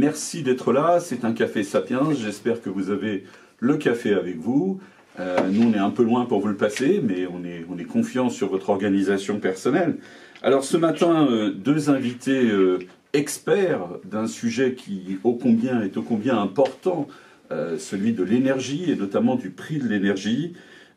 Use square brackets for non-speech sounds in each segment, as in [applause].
merci d'être là. C'est un café Sapiens. J'espère que vous avez le café avec vous. Euh, nous, on est un peu loin pour vous le passer, mais on est, on est confiant sur votre organisation personnelle. Alors ce matin, euh, deux invités euh, experts d'un sujet qui ô combien est ô combien important, celui de l'énergie et notamment du prix de l'énergie.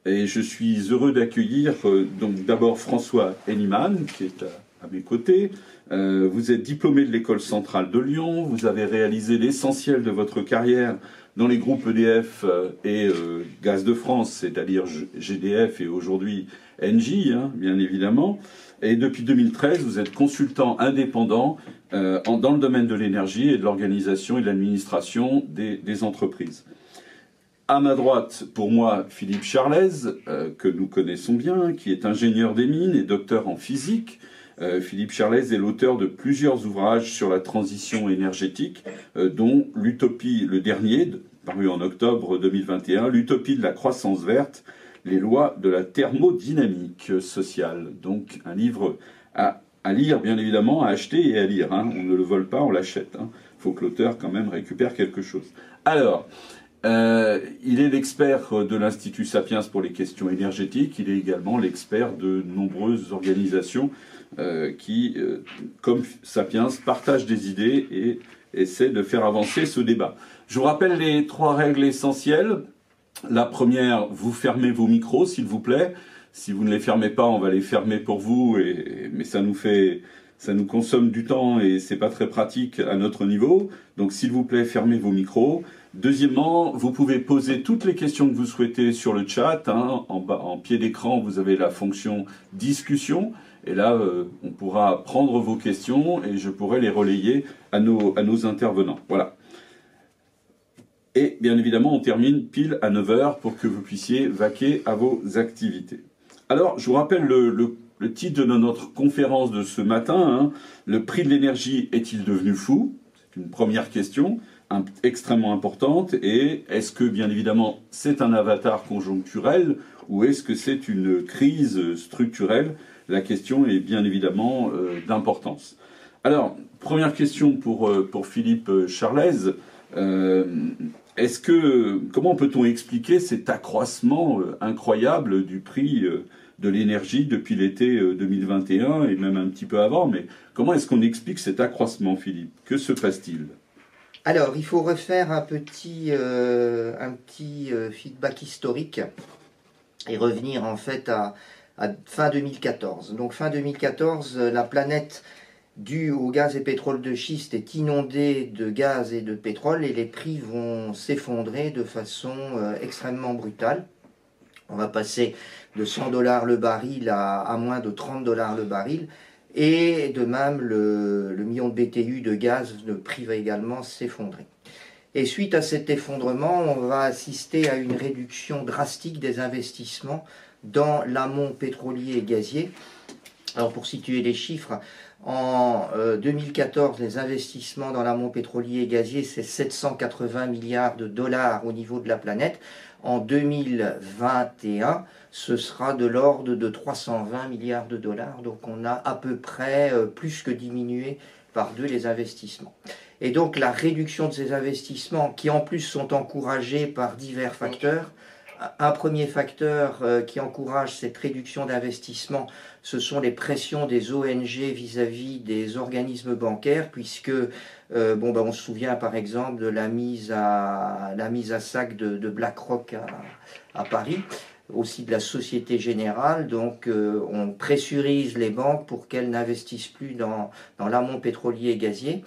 Et je suis heureux d'accueillir donc d'abord François Henniman, qui est à, à mes côtés. vous êtes diplômé de l'école centrale de Lyon. Vous avez réalisé l'essentiel de votre carrière dans les groupes EDF euh, et euh, Gaz de France, c'est-à-dire GDF et aujourd'hui Engie, hein, bien évidemment. Et depuis 2013, vous êtes consultant indépendant euh, dans le domaine de l'énergie et de l'organisation et de l'administration des, entreprises. À ma droite, pour moi, Philippe Charlez, que nous connaissons bien, qui est ingénieur des mines et docteur en physique, Philippe Charlez est l'auteur de plusieurs ouvrages sur la transition énergétique, dont L'Utopie, le dernier, paru en octobre 2021, L'utopie de la croissance verte, les lois de la thermodynamique sociale. Donc un livre à, lire, bien évidemment, à acheter et à lire. Hein. On ne le vole pas, on l'achète. Il hein. faut que l'auteur quand même récupère quelque chose. Alors, euh, il est l'expert de l'Institut Sapiens pour les questions énergétiques. Il est également l'expert de nombreuses organisations euh, qui, euh, comme Sapiens, partagent des idées et essaient de faire avancer ce débat. Je vous rappelle les trois règles essentielles. La première, vous fermez vos micros, s'il vous plaît. Si vous ne les fermez pas, on va les fermer pour vous, mais ça nous fait, ça nous consomme du temps et c'est pas très pratique à notre niveau. Donc, s'il vous plaît, fermez vos micros. Deuxièmement, vous pouvez poser toutes les questions que vous souhaitez sur le chat. Hein. En, bas, en pied d'écran, vous avez la fonction discussion. Et là, euh, on pourra prendre vos questions et je pourrai les relayer à nos, à nos intervenants. Voilà. Et bien évidemment, on termine pile à 9h pour que vous puissiez vaquer à vos activités. Alors, je vous rappelle le, titre de notre conférence de ce matin. Hein. Le prix de l'énergie est-il devenu fou? C'est une première question extrêmement importante. Et est-ce que, bien évidemment, c'est un avatar conjoncturel ou est-ce que c'est une crise structurelle? La question est bien évidemment euh, d'importance. Alors, première question pour, euh, pour Philippe Charlez. Euh, est-ce que comment peut-on expliquer cet accroissement incroyable du prix de l'énergie depuis l'été 2021 euh, et même un petit peu avant? Mais comment est-ce qu'on explique cet accroissement, Philippe? Que se passe-t-il? Alors, il faut refaire un petit, un petit feedback historique et revenir en fait à, fin 2014. Donc fin 2014, la planète dû au gaz et pétrole de schiste est inondé de gaz et de pétrole et les prix vont s'effondrer de façon euh, extrêmement brutale. On va passer de 100 dollars le baril à, moins de 30 dollars le baril. Et de même, le, le, million de BTU de gaz, le prix va également s'effondrer. Et suite à cet effondrement, on va assister à une réduction drastique des investissements dans l'amont pétrolier et gazier. Alors pour situer les chiffres, en 2014, euh, les investissements dans l'amont pétrolier et gazier, c'est 780 milliards de dollars au niveau de la planète. En 2021, ce sera de l'ordre de 320 milliards de dollars. Donc on a à peu près euh, plus que diminué par deux les investissements. Et donc la réduction de ces investissements, qui en plus sont encouragés par divers facteurs, un premier facteur euh, qui encourage cette réduction d'investissement, ce sont les pressions des ONG vis-à-vis des organismes bancaires, puisque euh, bon, ben, on se souvient par exemple de la mise à, la mise à sac de, BlackRock à, Paris, aussi de la Société Générale. Donc euh, on pressurise les banques pour qu'elles n'investissent plus dans, dans l'amont pétrolier et gazier.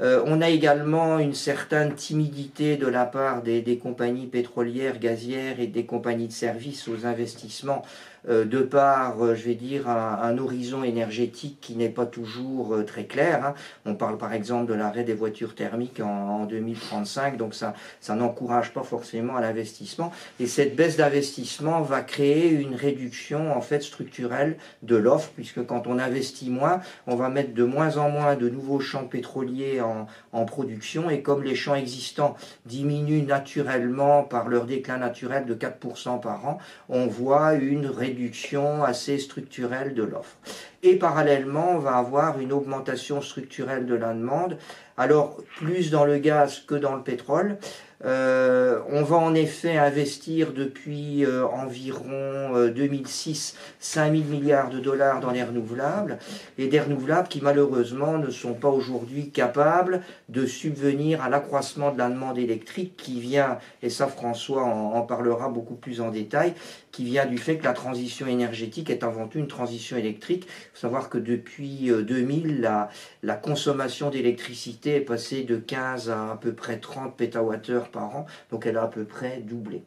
Euh, on a également une certaine timidité de la part des, compagnies pétrolières, gazières et des compagnies de services aux investissements de par, euh, je vais dire, un, horizon énergétique qui n'est pas toujours euh, très clair. Hein. On parle par exemple de l'arrêt des voitures thermiques en, 2035, donc ça, ça n'encourage pas forcément à l'investissement. Et cette baisse d'investissement va créer une réduction en fait structurelle de l'offre, puisque quand on investit moins, on va mettre de moins en moins de nouveaux champs pétroliers en, en production, et comme les champs existants diminuent naturellement par leur déclin naturel de 4% par an, on voit une réduction assez structurelle de l'offre. Et parallèlement, on va avoir une augmentation structurelle de la demande, alors plus dans le gaz que dans le pétrole. Euh, on va en effet investir depuis euh, environ 2006 5 000 milliards de dollars dans les renouvelables et des renouvelables qui malheureusement ne sont pas aujourd'hui capables de subvenir à l'accroissement de la demande électrique qui vient, et ça François en parlera beaucoup plus en détail, qui vient du fait que la transition énergétique est avant tout une transition électrique. Il faut savoir que depuis 2000, euh, la, consommation d'électricité est passée de 15 à à peu près 30 pétawattheures par an, donc elle a à peu près doublé.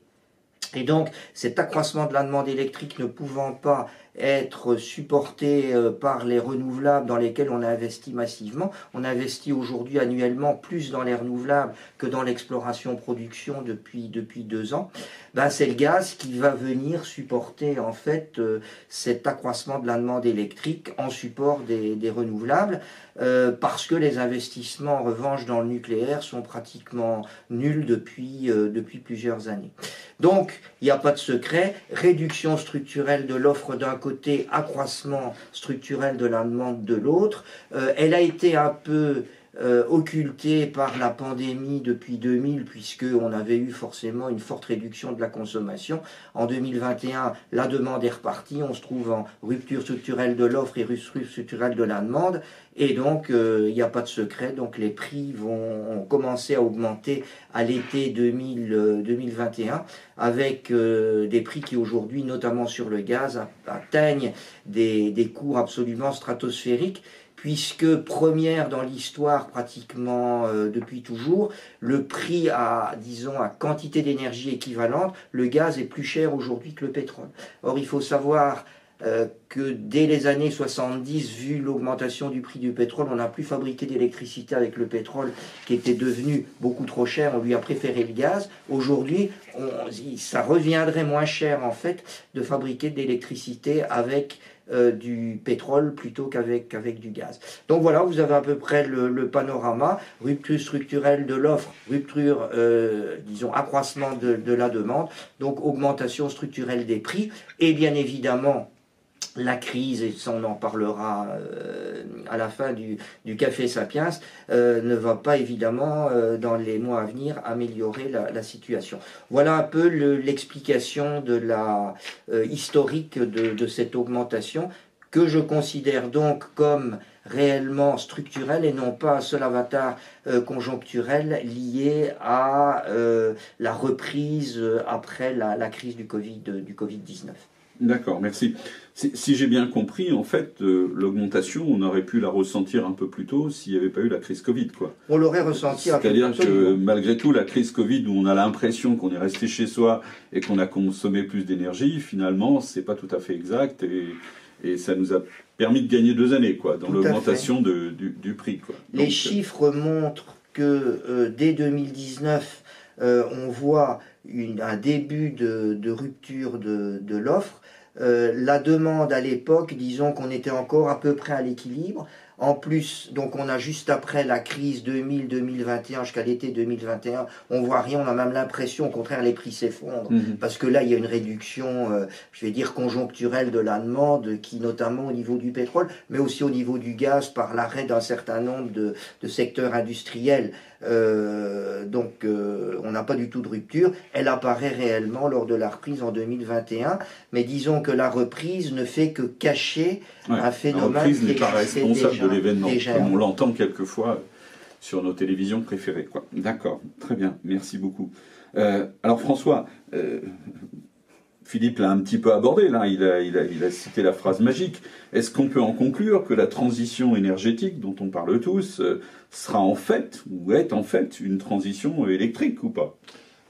Et donc, cet accroissement de la demande électrique ne pouvant pas être supporté euh, par les renouvelables dans lesquels on a investi massivement. On investit aujourd'hui annuellement plus dans les renouvelables que dans l'exploration-production depuis, depuis deux ans. Ben, c'est le gaz qui va venir supporter en fait euh, cet accroissement de la demande électrique en support des, des renouvelables euh, parce que les investissements en revanche dans le nucléaire sont pratiquement nuls depuis, depuis plusieurs années. Donc il n'y a pas de secret, réduction structurelle de l'offre d'un côté, accroissement structurel de la demande de l'autre. Euh, elle a été un peu euh, occultée par la pandémie depuis 2000, puisqu'on avait eu forcément une forte réduction de la consommation. En 2021, la demande est repartie, on se trouve en rupture structurelle de l'offre et rupture structurelle de la demande. Et donc, euh, il n'y a pas de secret, donc les prix vont commencer à augmenter à l'été 2021, euh, avec euh, des prix qui aujourd'hui, notamment sur le gaz, atteignent des, des cours absolument stratosphériques puisque première dans l'histoire pratiquement depuis toujours, le prix à, disons, à quantité d'énergie équivalente, le gaz est plus cher aujourd'hui que le pétrole. Or, il faut savoir euh, que dès les années 70, vu l'augmentation du prix du pétrole, on n'a plus fabriqué d'électricité avec le pétrole qui était devenu beaucoup trop cher, on lui a préféré le gaz. Aujourd'hui, ça reviendrait moins cher en fait de fabriquer de l'électricité avec euh, du pétrole plutôt qu'avec avec du gaz. Donc voilà, vous avez à peu près le, panorama, rupture structurelle de l'offre, rupture, euh, disons, accroissement de, de la demande, donc augmentation structurelle des prix, et bien évidemment, la crise, et ça on en parlera euh, à la fin du, Café Sapiens, euh, ne va pas évidemment euh, dans les mois à venir améliorer la, situation. Voilà un peu l'explication de la historique de, cette augmentation que je considère donc comme réellement structurelle et non pas un seul avatar conjoncturel lié à la reprise après la, crise du Covid-19. Du COVID D'accord, merci. Si, j'ai bien compris, en fait, euh, l'augmentation, on aurait pu la ressentir un peu plus tôt s'il n'y avait pas eu la crise Covid, quoi. On l'aurait ressenti. C'est-à-dire que malgré tout, la crise Covid, où on a l'impression qu'on est resté chez soi et qu'on a consommé plus d'énergie, finalement, c'est pas tout à fait exact et, et, ça nous a permis de gagner deux années, quoi, dans l'augmentation du, du, prix, quoi. Les chiffres montrent que euh, dès 2019, euh, on voit une, un début de, de rupture de, de l'offre euh, la demande à l'époque, disons qu'on était encore à peu près à l'équilibre. En plus, donc on a juste après la crise 2000-2021 jusqu'à l'été 2021, on voit rien, on a même l'impression au contraire les prix s'effondrent mhm. parce que là il y a une réduction, euh, je vais dire conjoncturelle de la demande qui notamment au niveau du pétrole, mais aussi au niveau du gaz par l'arrêt d'un certain nombre de, de secteurs industriels. Euh, donc euh, on n'a pas du tout de rupture. Elle apparaît réellement lors de la reprise en 2021, mais disons que la reprise ne fait que cacher un phénomène. La reprise n'est pas responsable de l'événement, comme on l'entend quelquefois sur nos télévisions préférées. D'accord, très bien, merci beaucoup. Euh, alors François, Philippe l'a un petit peu abordé, là, il a, cité la phrase magique. Est-ce qu'on peut en conclure que la transition énergétique dont on parle tous euh, sera en fait, ou est en fait, une transition électrique ou pas?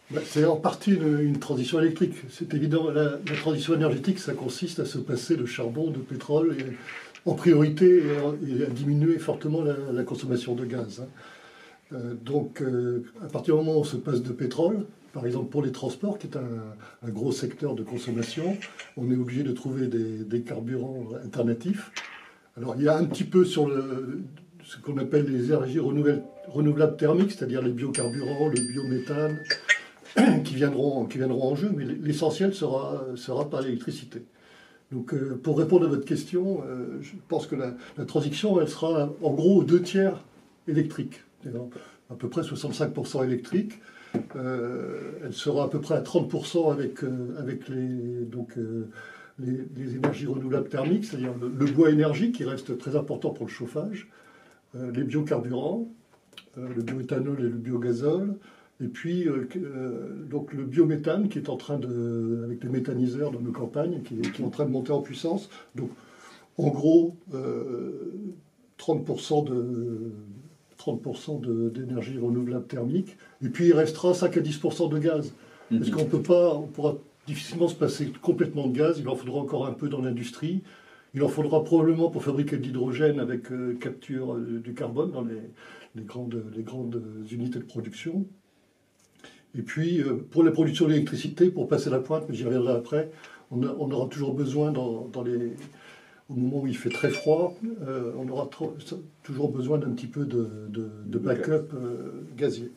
Bah, C'est en partie une, transition électrique. C'est évident, la, transition énergétique, ça consiste à se passer de charbon, de pétrole, en priorité, et, à diminuer fortement la, consommation de gaz. Hein. Euh, donc, euh, à partir du moment où on se passe de pétrole, par exemple, pour les transports, qui est un, gros secteur de consommation, on est obligé de trouver des, carburants alternatifs. Alors, il y a un petit peu sur ce qu'on appelle les énergies renouvelables, thermiques, c'est-à-dire les biocarburants, le biométhane, [coughs] qui viendront, qui viendront en jeu, mais l'essentiel sera, sera par l'électricité. Donc, euh, pour répondre à votre question, euh, je pense que la, la transition, elle sera en gros deux tiers électrique, à peu près 65% électrique. Euh, elle sera à peu près à 30% avec, euh, avec les, donc, euh, les, énergies renouvelables thermiques, c'est-à-dire le, bois énergie qui reste très important pour le chauffage, les biocarburants, le bioéthanol et le biogazole, et puis donc le biométhane qui est en train de, avec les méthaniseurs dans nos campagnes, qui, est- en train de monter en puissance. Donc en gros, euh, 30% de 30% de- d'énergie renouvelable thermique, et puis il restera 5 à 10% de gaz. Parce Mhm. qu'on peut pas, on pourra difficilement se passer complètement de gaz, il en faudra encore un peu dans l'industrie. Il en faudra probablement pour fabriquer de l'hydrogène avec euh, capture euh, du carbone dans les, les grandes, les grandes unités de production. Et puis, euh, pour la production d'électricité, pour passer la pointe, mais j'y reviendrai après, on, a- on aura toujours besoin, dans, dans les, au moment où il fait très froid, euh, on aura trop- toujours besoin d'un petit peu de, de- de backup euh, gazier.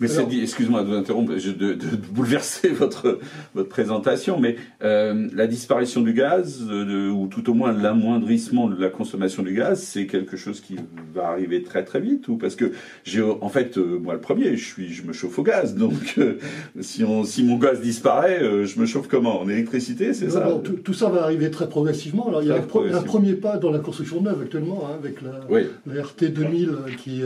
Mais c'est dit, excuse-moi de vous interrompre, de, de bouleverser [laughs] votre, votre présentation, mais euh, la disparition du gaz, de- ou tout au moins l'amoindrissement de la consommation du gaz, c'est quelque chose qui va arriver très très vite, ou parce que j'ai, en fait, euh, moi le premier, je suis, je me chauffe au gaz, donc euh, si, on, si mon gaz disparaît, je me chauffe comment? En électricité, c'est ça? non, tout, tout ça va arriver très progressivement. Alors, il y a un, premier pas dans la construction neuve actuellement, hein, avec la, Oui, la RT 2000 qui,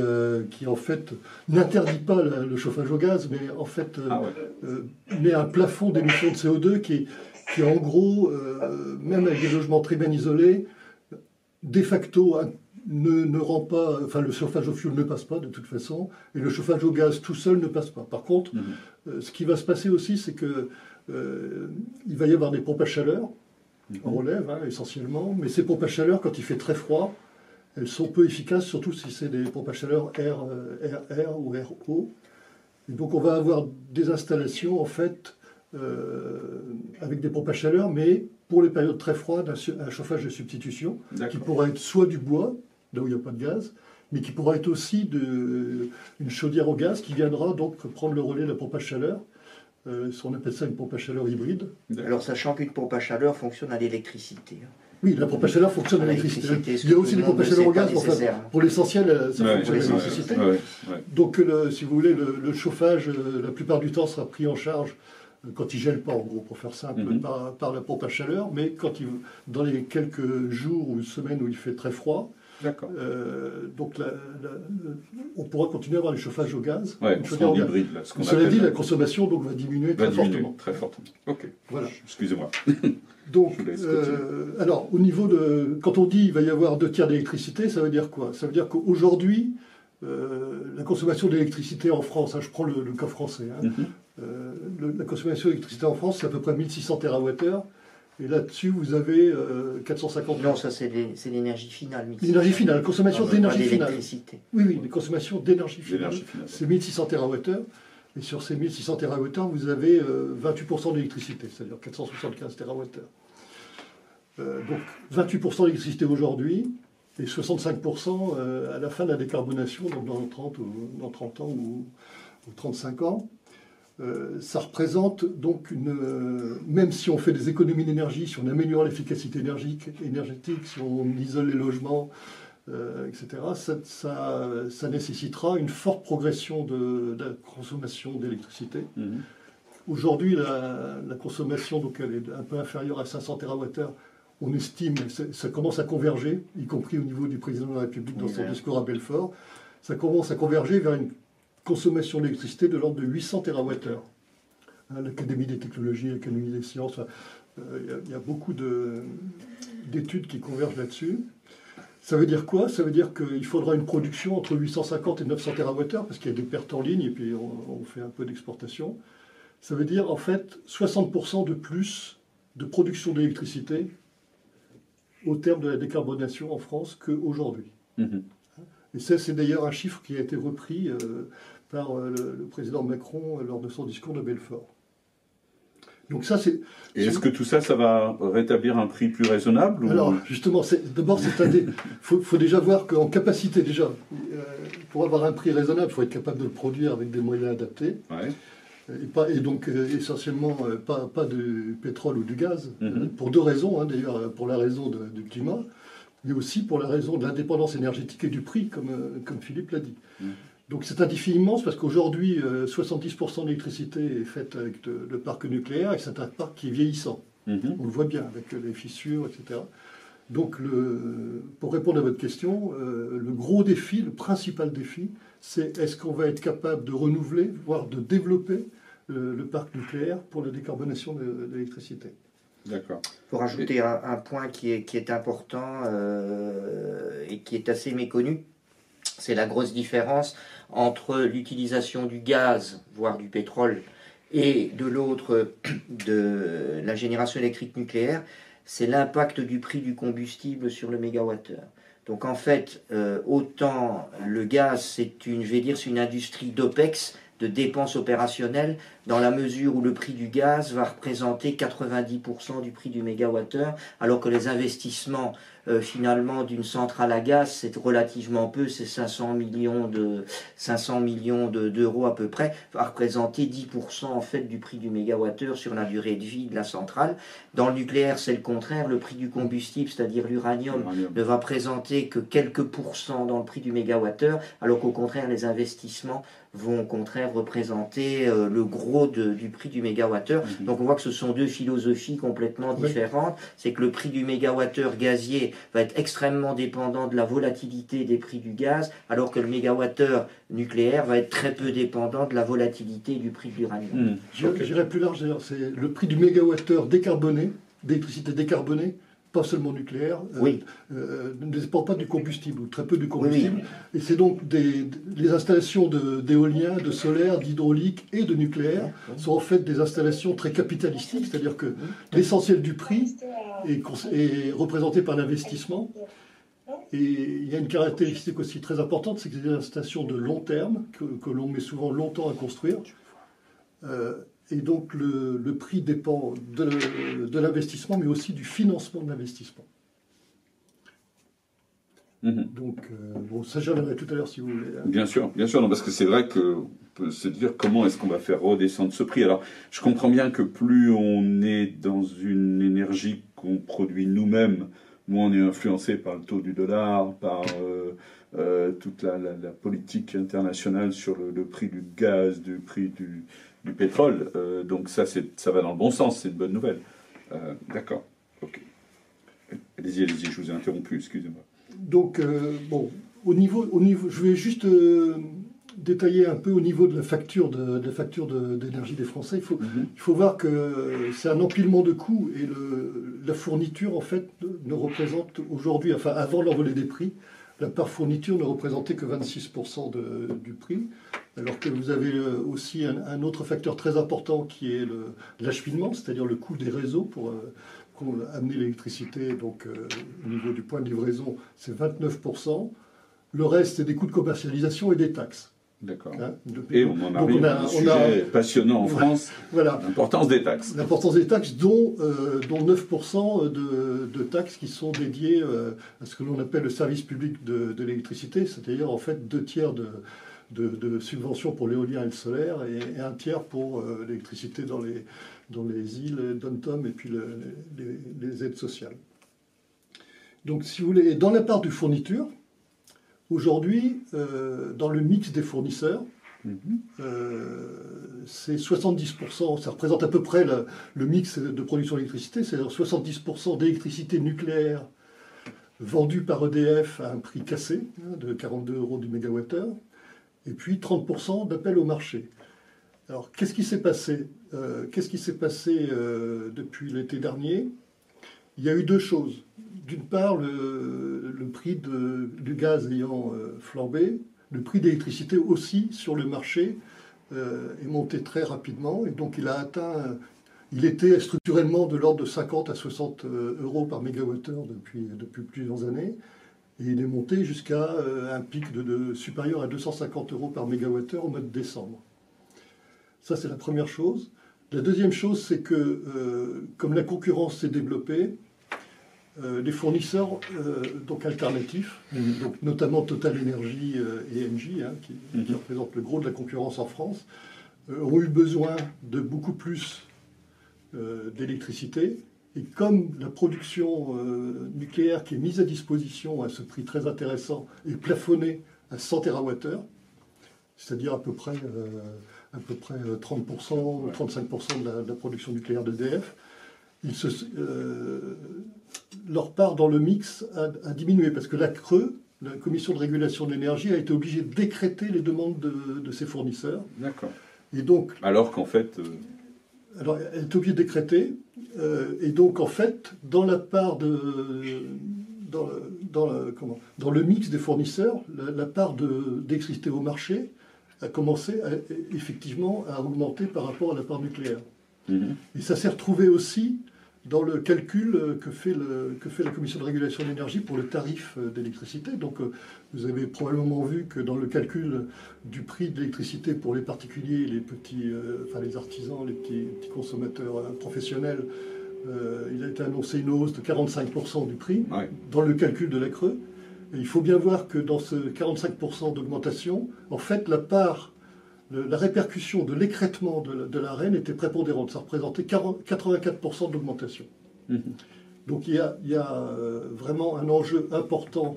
qui en fait n'interdit pas le, le chauffage au gaz, mais en fait euh, ah ouais. euh, met un plafond d'émission de CO2 qui, qui en gros, euh, même avec des logements très bien isolés, de facto hein, ne, ne rend pas, enfin le chauffage au fioul ne passe pas de toute façon, et le chauffage au gaz tout seul ne passe pas. Par contre, Mhm. euh, ce qui va se passer aussi, c'est que euh, il va y avoir des pompes à chaleur en relève hein, essentiellement, mais ces pompes à chaleur, quand il fait très froid, elles sont peu efficaces, surtout si c'est des pompes à chaleur RR ou RO. Et donc on va avoir des installations en fait euh, avec des pompes à chaleur, mais pour les périodes très froides, un, chauffage de substitution qui pourra être soit du bois, là où il n'y a pas de gaz, mais qui pourra être aussi de, une chaudière au gaz qui viendra donc prendre le relais de la pompe à chaleur. Euh, on appelle ça une pompe à chaleur hybride. Alors, sachant qu'une pompe à chaleur fonctionne à l'électricité. Oui, la pompe à chaleur fonctionne à l'électricité. Il y a aussi des le pompes à chaleur ne au gaz, nécessaire. pour l'essentiel, euh, ça Ouais, fonctionne à l'électricité. ouais, ouais, ouais. Donc, le- si vous voulez, le, le chauffage, euh, la plupart du temps, sera pris en charge euh, quand il gèle pas, en gros, pour faire simple, Mhm. par, par la pompe à chaleur. Mais quand il, dans les quelques jours ou semaines où il fait très froid, D'accord. euh, donc la- la- le- on pourra continuer à avoir les chauffages au gaz. Ouais, on hybride là. Ce Cela dit, la la- consommation donc, va diminuer va très diminuer fortement. très fortement. Ok. Voilà. Excusez-moi. [laughs] Donc, euh, alors, au niveau de. Quand on dit il va y avoir deux tiers d'électricité, ça veut dire quoi? Ça veut dire qu'aujourd'hui, euh, la consommation d'électricité en France, hein, je prends le, le cas français, hein, Mhm. euh, le- la consommation d'électricité en France, c'est à peu près 1600 TWh. Et là-dessus, vous avez euh, 450 Non, ça, c'est l'é- c'est l'énergie finale. Mix. L'énergie finale, consommation Ah, d'énergie finale. Oui, oui, les consommations d'énergie finale. Finale. C'est 1600 TWh. Et sur ces 1600 TWh, vous avez euh, 28% d'électricité, c'est-à-dire 475 TWh. Euh, donc 28% d'électricité aujourd'hui et 65% euh, à la fin de la décarbonation, donc dans 30, ou, dans 30 ans ou, ou 35 ans. Euh, ça représente donc une. euh, même si on fait des économies d'énergie, si on améliore l'efficacité énergétique, si on isole les logements, euh, etc., ça, ça- ça nécessitera une forte progression de, de la consommation d'électricité. Mhm. Aujourd'hui, la, la consommation, donc elle est un peu inférieure à 500 TWh. On estime, ça, ça commence à converger, y compris au niveau du président de la République dans Oui, son discours à Belfort. Ça commence à converger vers une consommation d'électricité de l'ordre de 800 TWh. Hein, L'Académie des technologies, l'Académie des sciences, euh, il y y, a beaucoup de- d'études qui convergent là-dessus. Ça veut dire quoi? Ça veut dire qu'il faudra une production entre 850 et 900 TWh, parce qu'il y a des pertes en ligne et puis on, on fait un peu d'exportation. Ça veut dire en fait 60% de plus de production d'électricité au terme de la décarbonation en France qu'aujourd'hui. Mhm. Et ça, c'est d'ailleurs un chiffre qui a été repris euh, par euh, le, le président Macron euh, lors de son discours de Belfort. Donc ça, c'est... Et est-ce que tout ça, ça va rétablir un prix plus raisonnable ou- Alors, justement, d'abord, c'est un des... faut, faut déjà voir qu'en capacité, déjà, euh, pour avoir un prix raisonnable, il faut être capable de le produire avec des moyens adaptés. Ouais. Et, pas, et donc euh, essentiellement euh, pas, pas de pétrole ou du gaz, Mhm. pour deux raisons, hein, d'ailleurs, pour la raison de- du climat, mais aussi pour la raison de l'indépendance énergétique et du prix, comme, comme Philippe l'a dit. Mhm. Donc c'est un défi immense parce qu'aujourd'hui, euh, 70% de l'électricité est faite avec de- le parc nucléaire et c'est un parc qui est vieillissant. Mhm. On le voit bien avec les fissures, etc. Donc, le- pour répondre à votre question, euh, le gros défi, le principal défi, c'est est-ce qu'on va être capable de renouveler, voire de développer euh, le parc nucléaire pour la décarbonation de, de l'électricité? D'accord. Pour ajouter un, un point qui est, qui est important euh, et qui est assez méconnu, c'est la grosse différence entre l'utilisation du gaz, voire du pétrole, et de l'autre [clears throat] de la génération électrique nucléaire, c'est l'impact du prix du combustible sur le mégawattheure. Donc en fait, euh, autant le gaz, c'est une, je c'est une industrie d'OPEX, de dépenses opérationnelles, dans la mesure où le prix du gaz va représenter 90% du prix du mégawattheure, alors que les investissements euh, finalement d'une centrale à gaz, c'est relativement peu, c'est 500 millions de 500 millions de- d'euros à peu près, va représenter 10% en fait du prix du mégawattheure sur la durée de vie de la centrale. Dans le nucléaire, c'est le contraire, le prix du combustible, c'est-à-dire l'uranium, Uranium. ne va présenter que quelques pourcents dans le prix du mégawattheure, alors qu'au contraire, les investissements vont au contraire représenter euh, le gros de- du prix du mégawattheure. Mhm. Donc on voit que ce sont deux philosophies complètement Oui. différentes. C'est que le prix du mégawattheure gazier va être extrêmement dépendant de la volatilité des prix du gaz, alors que le mégawattheure nucléaire va être très peu dépendant de la volatilité du prix de l'uranium. J'irai plus large d'ailleurs, c'est le prix du mégawattheure décarboné, d'électricité décarbonée, pas seulement nucléaire, euh, Oui. euh, ne dépend pas du combustible, ou très peu du combustible. oui. Et c'est donc des, les installations de- d'éolien, de, solaire, d'hydraulique et de nucléaire sont en fait des installations très capitalistiques, c'est-à-dire que l'essentiel du prix est, représenté par l'investissement. Et il y a une caractéristique aussi très importante, c'est que c'est des installations de long terme, que, que l'on met souvent longtemps à construire. Euh, et donc le, le prix dépend de, de l'investissement, mais aussi du financement de l'investissement. Mhm. Donc, euh, bon, ça j'y reviendrai tout à l'heure si vous voulez. hein. Bien sûr, bien sûr, non, parce que c'est vrai qu'on peut se dire comment est-ce qu'on va faire redescendre ce prix. Alors, je comprends bien que plus on est dans une énergie qu'on produit nous-mêmes, moins on est influencé par le taux du dollar, par euh, euh, toute la, la- la politique internationale sur le, le prix du gaz, du prix du, du pétrole. Euh, donc ça, c'est, ça va dans le bon sens, c'est une bonne nouvelle. Euh, d'accord, ok. Allez-y, allez-y, je vous ai interrompu, excusez-moi. Donc, euh, bon, au niveau, au niveau, je vais juste détailler un peu au niveau de la facture de, de la facture de- d'énergie des Français. Il faut, Mhm. il faut voir que c'est un empilement de coûts et le, la fourniture, en fait, ne représente aujourd'hui, enfin avant l'envolée des prix, la part fourniture ne représentait que 26% de- du prix, alors que vous avez euh, aussi un, autre facteur très important qui est l'acheminement, c'est-à-dire le coût des réseaux pour, euh, amener l'électricité. Donc, euh, au niveau du point de livraison, c'est 29%. Le reste, c'est des coûts de commercialisation et des taxes. D'accord. hein. Et on en arrive à un sujet a- passionnant en France, Voilà. l'importance des taxes. L'importance des taxes, dont, euh, dont 9% de, de taxes qui sont dédiées euh, à ce que l'on appelle le service public de, de l'électricité, c'est-à-dire en fait deux tiers de, subventions pour l'éolien et le solaire et, et un tiers pour euh, l'électricité dans les, dans les îles d'Ontom et puis le- les, les aides sociales. Donc si vous voulez, dans la part du fourniture, aujourd'hui, euh, dans le mix des fournisseurs, Mhm. euh, c'est 70%, ça représente à peu près le, le mix de production d'électricité, c'est-à-dire 70% d'électricité nucléaire vendue par EDF à un prix cassé hein, de 42 euros du mégawattheure, et puis 30% d'appel au marché. Alors, qu'est-ce qui s'est passé Euh, Qu'est-ce qui s'est passé depuis l'été dernier? Il y a eu deux choses. D'une part, le, prix de- du gaz ayant euh, flambé, le prix d'électricité aussi sur le marché euh, est monté très rapidement et donc il a atteint, il était structurellement de l'ordre de 50 à 60 euh, euros par mégawattheure depuis, depuis plusieurs années et il est monté jusqu'à un pic de, de- supérieur à 250 euros par mégawattheure au mois de décembre. Ça c'est la première chose. La deuxième chose c'est que comme la concurrence s'est développée, euh, les fournisseurs euh, donc alternatifs, donc notamment Total Energy euh, et Engie, hein, qui, Mhm. qui représentent le gros de la concurrence en France, ont eu besoin de beaucoup plus d'électricité. Et comme la production nucléaire qui est mise à disposition à ce prix très intéressant est plafonnée à 100 TWh, c'est-à-dire à peu près, à peu près 30% ou 35% de la, production nucléaire d'EDF, leur part dans le mix a, diminué parce que la Creux, la Commission de régulation de l'énergie, a été obligée de décréter les demandes de, ses fournisseurs. D'accord. Et donc. Alors qu'en fait. Euh, alors, elle est obligée de décréter. Euh, et donc, en fait, dans la part de. Dans, dans, comment, dans le mix des fournisseurs, la, part d'électricité au marché a commencé effectivement à augmenter par rapport à la part nucléaire. Mhm. Et ça s'est retrouvé aussi dans le calcul que fait, le, que fait la Commission de régulation de l'énergie pour le tarif d'électricité. Donc euh, vous avez probablement vu que dans le calcul du prix de l'électricité pour les particuliers, les petits, euh, enfin les artisans, les petits, consommateurs euh, professionnels, il a été annoncé une hausse de 45% du prix dans le calcul de la Creux. Et il faut bien voir que dans ce 45% d'augmentation, en fait, la part la répercussion de l'écrètement de, la reine était prépondérante. Ça représentait 84% d'augmentation. Mhm. Donc il y a, euh, vraiment un enjeu important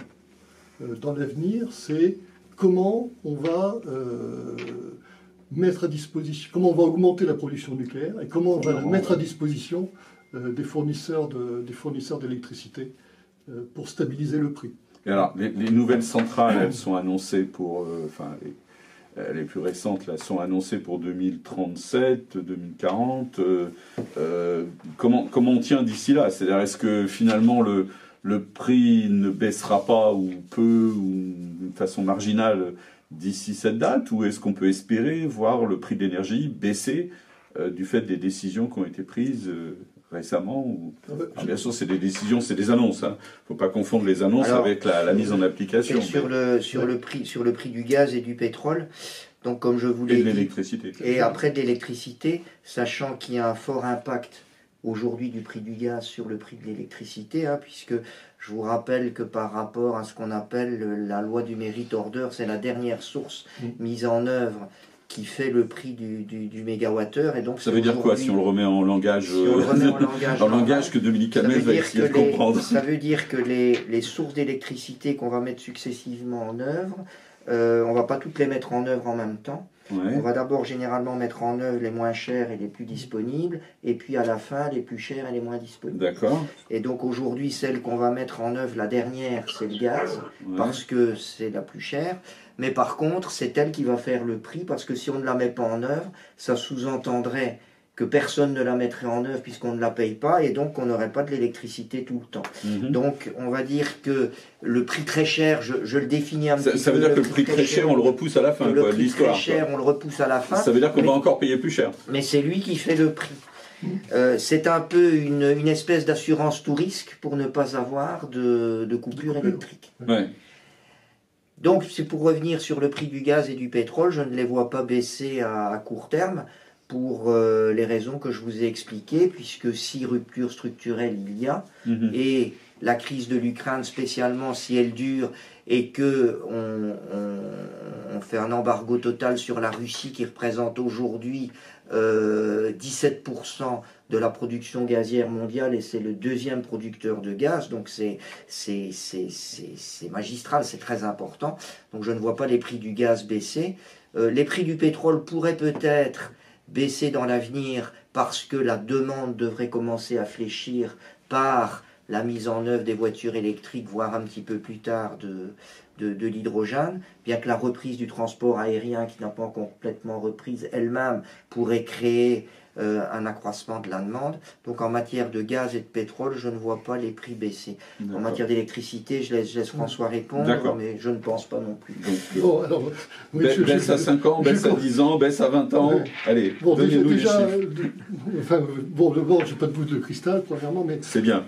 euh, dans l'avenir, c'est comment on va euh, mettre à disposition, comment on va augmenter la production nucléaire et comment on va mettre à disposition des fournisseurs des fournisseurs d'électricité pour stabiliser le prix. Et alors, les, nouvelles centrales, elles sont annoncées pour, enfin, les plus récentes là, sont annoncées pour 2037, 2040. Euh, euh, comment, comment on tient d'ici là? C'est-à-dire, est-ce que finalement le, le prix ne baissera pas ou peu ou de façon marginale d'ici cette date? Ou est-ce qu'on peut espérer voir le prix de l'énergie baisser du fait des décisions qui ont été prises récemment ou... Ah bah, bien sûr, c'est des décisions, c'est des annonces. Il hein. ne faut pas confondre les annonces avec la, mise en application. Sur, le, sur, le prix, sur le prix du gaz et du pétrole, donc comme je vous l'ai dit... Et de l'électricité. Et après de l'électricité, sachant qu'il y a un fort impact aujourd'hui du prix du gaz sur le prix de l'électricité, hein, puisque je vous rappelle que par rapport à ce qu'on appelle la loi du mérite order, c'est la dernière source mm. mise en œuvre qui fait le prix du, du, mégawattheure. Et donc ça veut dire quoi si on le remet en langage, si on le remet en langage, [laughs] en langage que Dominique Hamel va essayer de comprendre Ça veut dire que les, les sources d'électricité qu'on va mettre successivement en œuvre, euh, on va pas toutes les mettre en œuvre en même temps. On va d'abord généralement mettre en œuvre les moins chères et les plus disponibles, et puis à la fin les plus chères et les moins disponibles. D'accord. Et donc aujourd'hui, celle qu'on va mettre en œuvre, la dernière, c'est le gaz, parce que c'est la plus chère. Mais par contre, c'est elle qui va faire le prix, parce que si on ne la met pas en œuvre, ça sous-entendrait que personne ne la mettrait en œuvre puisqu'on ne la paye pas et donc on n'aurait pas de l'électricité tout le temps. Mhm. Donc on va dire que le prix très cher, je, le définis un ça, petit ça veut dire que le prix très cher, on le repousse à la fin, le prix très cher, on le repousse à la fin. Ça veut dire qu'on va encore payer plus cher. Mais c'est lui qui fait le prix. Euh, c'est un peu une, espèce d'assurance tout risque pour ne pas avoir de, coupure électrique. Donc c'est pour revenir sur le prix du gaz et du pétrole, je ne les vois pas baisser à court terme pour euh, les raisons que je vous ai expliquées, puisque si rupture structurelle il y a, mhm. et la crise de l'Ukraine spécialement si elle dure et que on, fait un embargo total sur la Russie qui représente aujourd'hui 17% euh, de la production gazière mondiale et c'est le deuxième producteur de gaz, donc c'est magistral, c'est très important. Donc je ne vois pas les prix du gaz baisser. Euh, les prix du pétrole pourraient peut-être baisser dans l'avenir parce que la demande devrait commencer à fléchir par la mise en œuvre des voitures électriques, voire un petit peu plus tard de, l'hydrogène, bien que la reprise du transport aérien, qui n'a pas complètement reprise elle-même, pourrait créer euh, un accroissement de la demande. Donc en matière de gaz et de pétrole, je ne vois pas les prix baisser. En matière d'électricité, je laisse, François répondre, mais je ne pense pas non plus. bon, alors, baisse à 5 ans, baisse à 10 ans, baisse à 20 ans. Allez, bon, donnez-nous déjà, les chiffres. enfin, bon, d'abord, je n'ai pas de bout de cristal, premièrement, mais... C'est bien.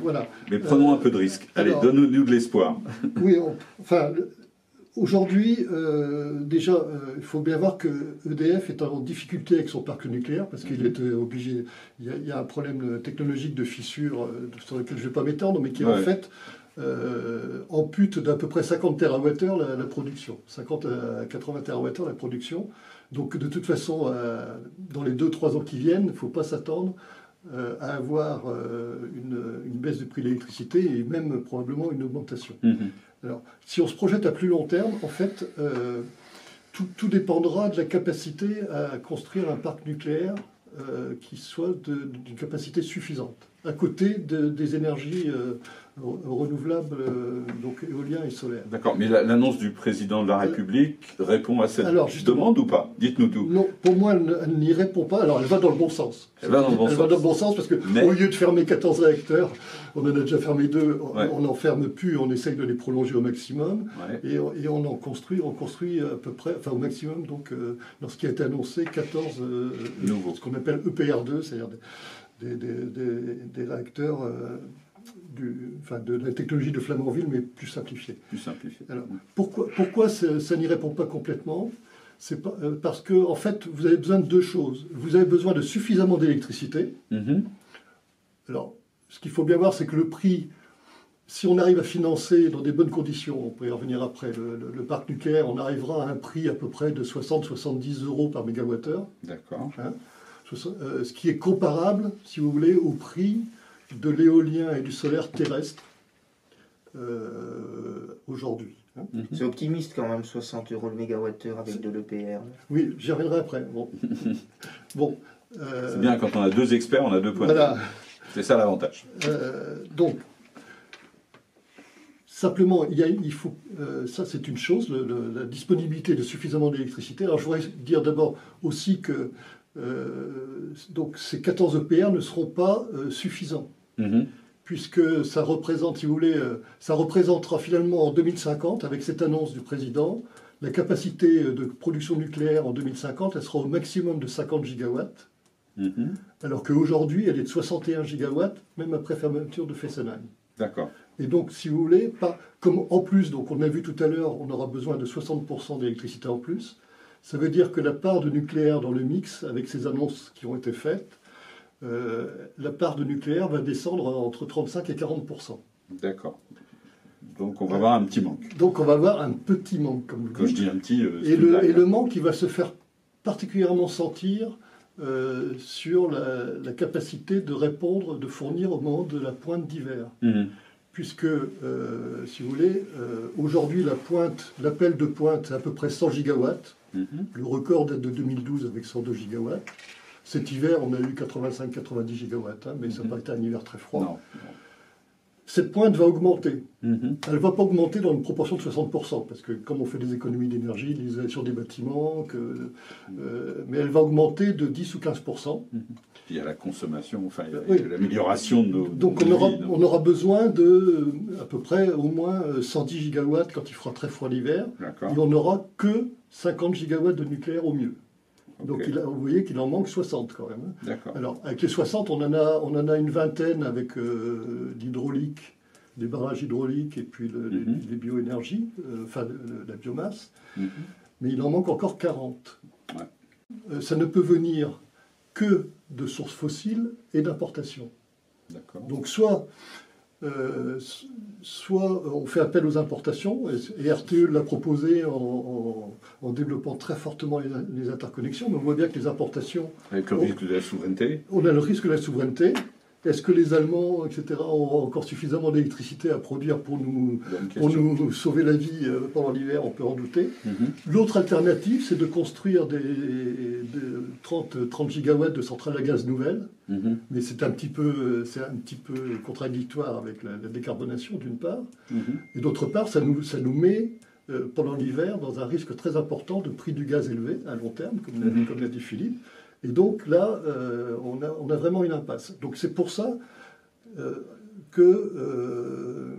voilà. Mais prenons un peu de risque. Allez, donne-nous de l'espoir. oui, enfin, Aujourd'hui, euh, déjà, euh, il faut bien voir que EDF est en difficulté avec son parc nucléaire parce qu'il est euh, obligé. Il y, a, un problème technologique de fissure sur lequel je ne vais pas m'étendre, mais qui en fait euh, ampute d'à peu près 50 TWh la, la production, 50 à 80 TWh la production. Donc de toute façon, dans les 2-3 ans qui viennent, il ne faut pas s'attendre euh, à avoir euh, une, une baisse du prix de l'électricité et même probablement une augmentation. Mhm. Alors, si on se projette à plus long terme, en fait, euh, tout, dépendra de la capacité à construire un parc nucléaire euh, qui soit d'une capacité suffisante, à côté de- des énergies euh, re- renouvelables, euh, donc éolien et solaire. D'accord, mais la- l'annonce du président de la République répond à cette Alors, demande ou pas? Dites-nous tout. Non, pour moi, elle, n'y répond pas. Alors, elle va dans le bon sens. Elle va dans le bon Elle sens. va dans le bon sens parce que Mais- au lieu de fermer 14 réacteurs, on en a déjà fermé deux. On- Ouais. On n'en ferme plus. On essaye de les prolonger au maximum. Ouais. Et, on- et on en construit, on construit à peu près, enfin au maximum, donc euh, dans ce qui a été annoncé, 14 euh, Nouveaux. ce qu'on appelle EPR2, c'est-à-dire des, des- des- des- des réacteurs euh, du, enfin, de la technologie de Flamanville, mais plus simplifiée. Plus simplifié. Alors, pourquoi, pourquoi ça, n'y répond pas complètement? C'est euh, parce que, en fait, vous avez besoin de deux choses. Vous avez besoin de suffisamment d'électricité. Mhm. Alors, ce qu'il faut bien voir, c'est que le prix, si on arrive à financer dans des bonnes conditions, on peut y revenir après, le, le- le parc nucléaire, on arrivera à un prix à peu près de 60-70 euros par mégawattheure, D'accord. Euh, ce qui est comparable, si vous voulez, au prix de l'éolien et du solaire terrestre euh, aujourd'hui. hein. C'est optimiste quand même, 60 euros le mégawattheure avec de l'EPR. Oui, j'y reviendrai après. Bon. [laughs] bon euh, C'est bien, quand on a deux experts, on a deux points de Voilà. vue. C'est ça l'avantage. Euh, donc, simplement, il, y a- il faut, euh, ça c'est une chose, le- le- la disponibilité de suffisamment d'électricité. Alors je voudrais dire d'abord aussi que euh, donc, ces 14 EPR ne seront pas euh, suffisants, Mhm. puisque ça représente, si vous voulez, euh, ça représentera finalement en 2050, avec cette annonce du président, la capacité de production nucléaire en 2050, elle sera au maximum de 50 gigawatts. Mhm. alors qu'aujourd'hui, elle est de 61 gigawatts, même après fermeture de Fessenheim. D'accord. Et donc, si vous voulez, pas, comme en plus, donc on a vu tout à l'heure, on aura besoin de 60% d'électricité en plus, ça veut dire que la part de nucléaire dans le mix, avec ces annonces qui ont été faites, euh, la part de nucléaire va descendre entre 35 et 40%. D'accord. Donc on va avoir un petit manque. Donc on va avoir un petit manque, comme vous Quand je dites. dis un petit, euh, Et le, et hein. le manque, il va se faire particulièrement sentir euh, sur la, la capacité de répondre, de fournir au moment de la pointe d'hiver. Mhm. Puisque, euh, si vous voulez, aujourd'hui, la pointe, l'appel de pointe, c'est à peu près 100 gigawatts. Mhm. Le record date de 2012 avec 102 gigawatts. Cet hiver, on a eu 85-90 gigawatts, hein, mais ça n'a pas été un hiver très froid. Non. Cette pointe va augmenter. Mhm. Elle ne va pas augmenter dans une proportion de 60%, parce que comme on fait des économies d'énergie, l'isolation des bâtiments, que, euh, mais elle va augmenter de 10 ou 15%. Il y a la consommation, enfin, il y a Oui. l'amélioration de nos. Donc de on aura, vies, on aura besoin de euh, à peu près au moins euh, 110 gigawatts quand il fera très froid l'hiver, et on n'aura que 50 gigawatts de nucléaire au mieux. Donc Ok. il a- vous voyez qu'il en manque 60 quand même. hein. Alors avec les 60, on en a, on en a une vingtaine avec euh, l'hydraulique, des barrages hydrauliques et puis le- Mhm. les bioénergies, euh, enfin le- la biomasse. Mhm. mais il en manque encore 40. Ouais. Euh, ça ne peut venir que de sources fossiles et d'importation. D'accord. Donc soit, euh, soit on fait appel aux importations, et, et RTE l'a proposé en, en- en développant très fortement les, les interconnexions, mais on voit bien que les importations, Avec le risque de la souveraineté. on a le risque de la souveraineté. Est-ce que les Allemands, etc., ont encore suffisamment d'électricité à produire pour nous, pour sauver la vie euh, pendant l'hiver On peut en douter. Mhm. L'autre alternative, c'est de construire des, des 30, 30 gigawatts de centrales à gaz nouvelles, Mhm. mais c'est un, petit peu- c'est un petit peu contradictoire avec la, la décarbonation d'une part, Mhm. et d'autre part, ça nous, ça nous met euh, pendant l'hiver dans un risque très important de prix du gaz élevé à long terme, comme l'a dit Philippe. Et donc là, euh, on, a, on a vraiment une impasse. Donc c'est pour ça euh, que euh,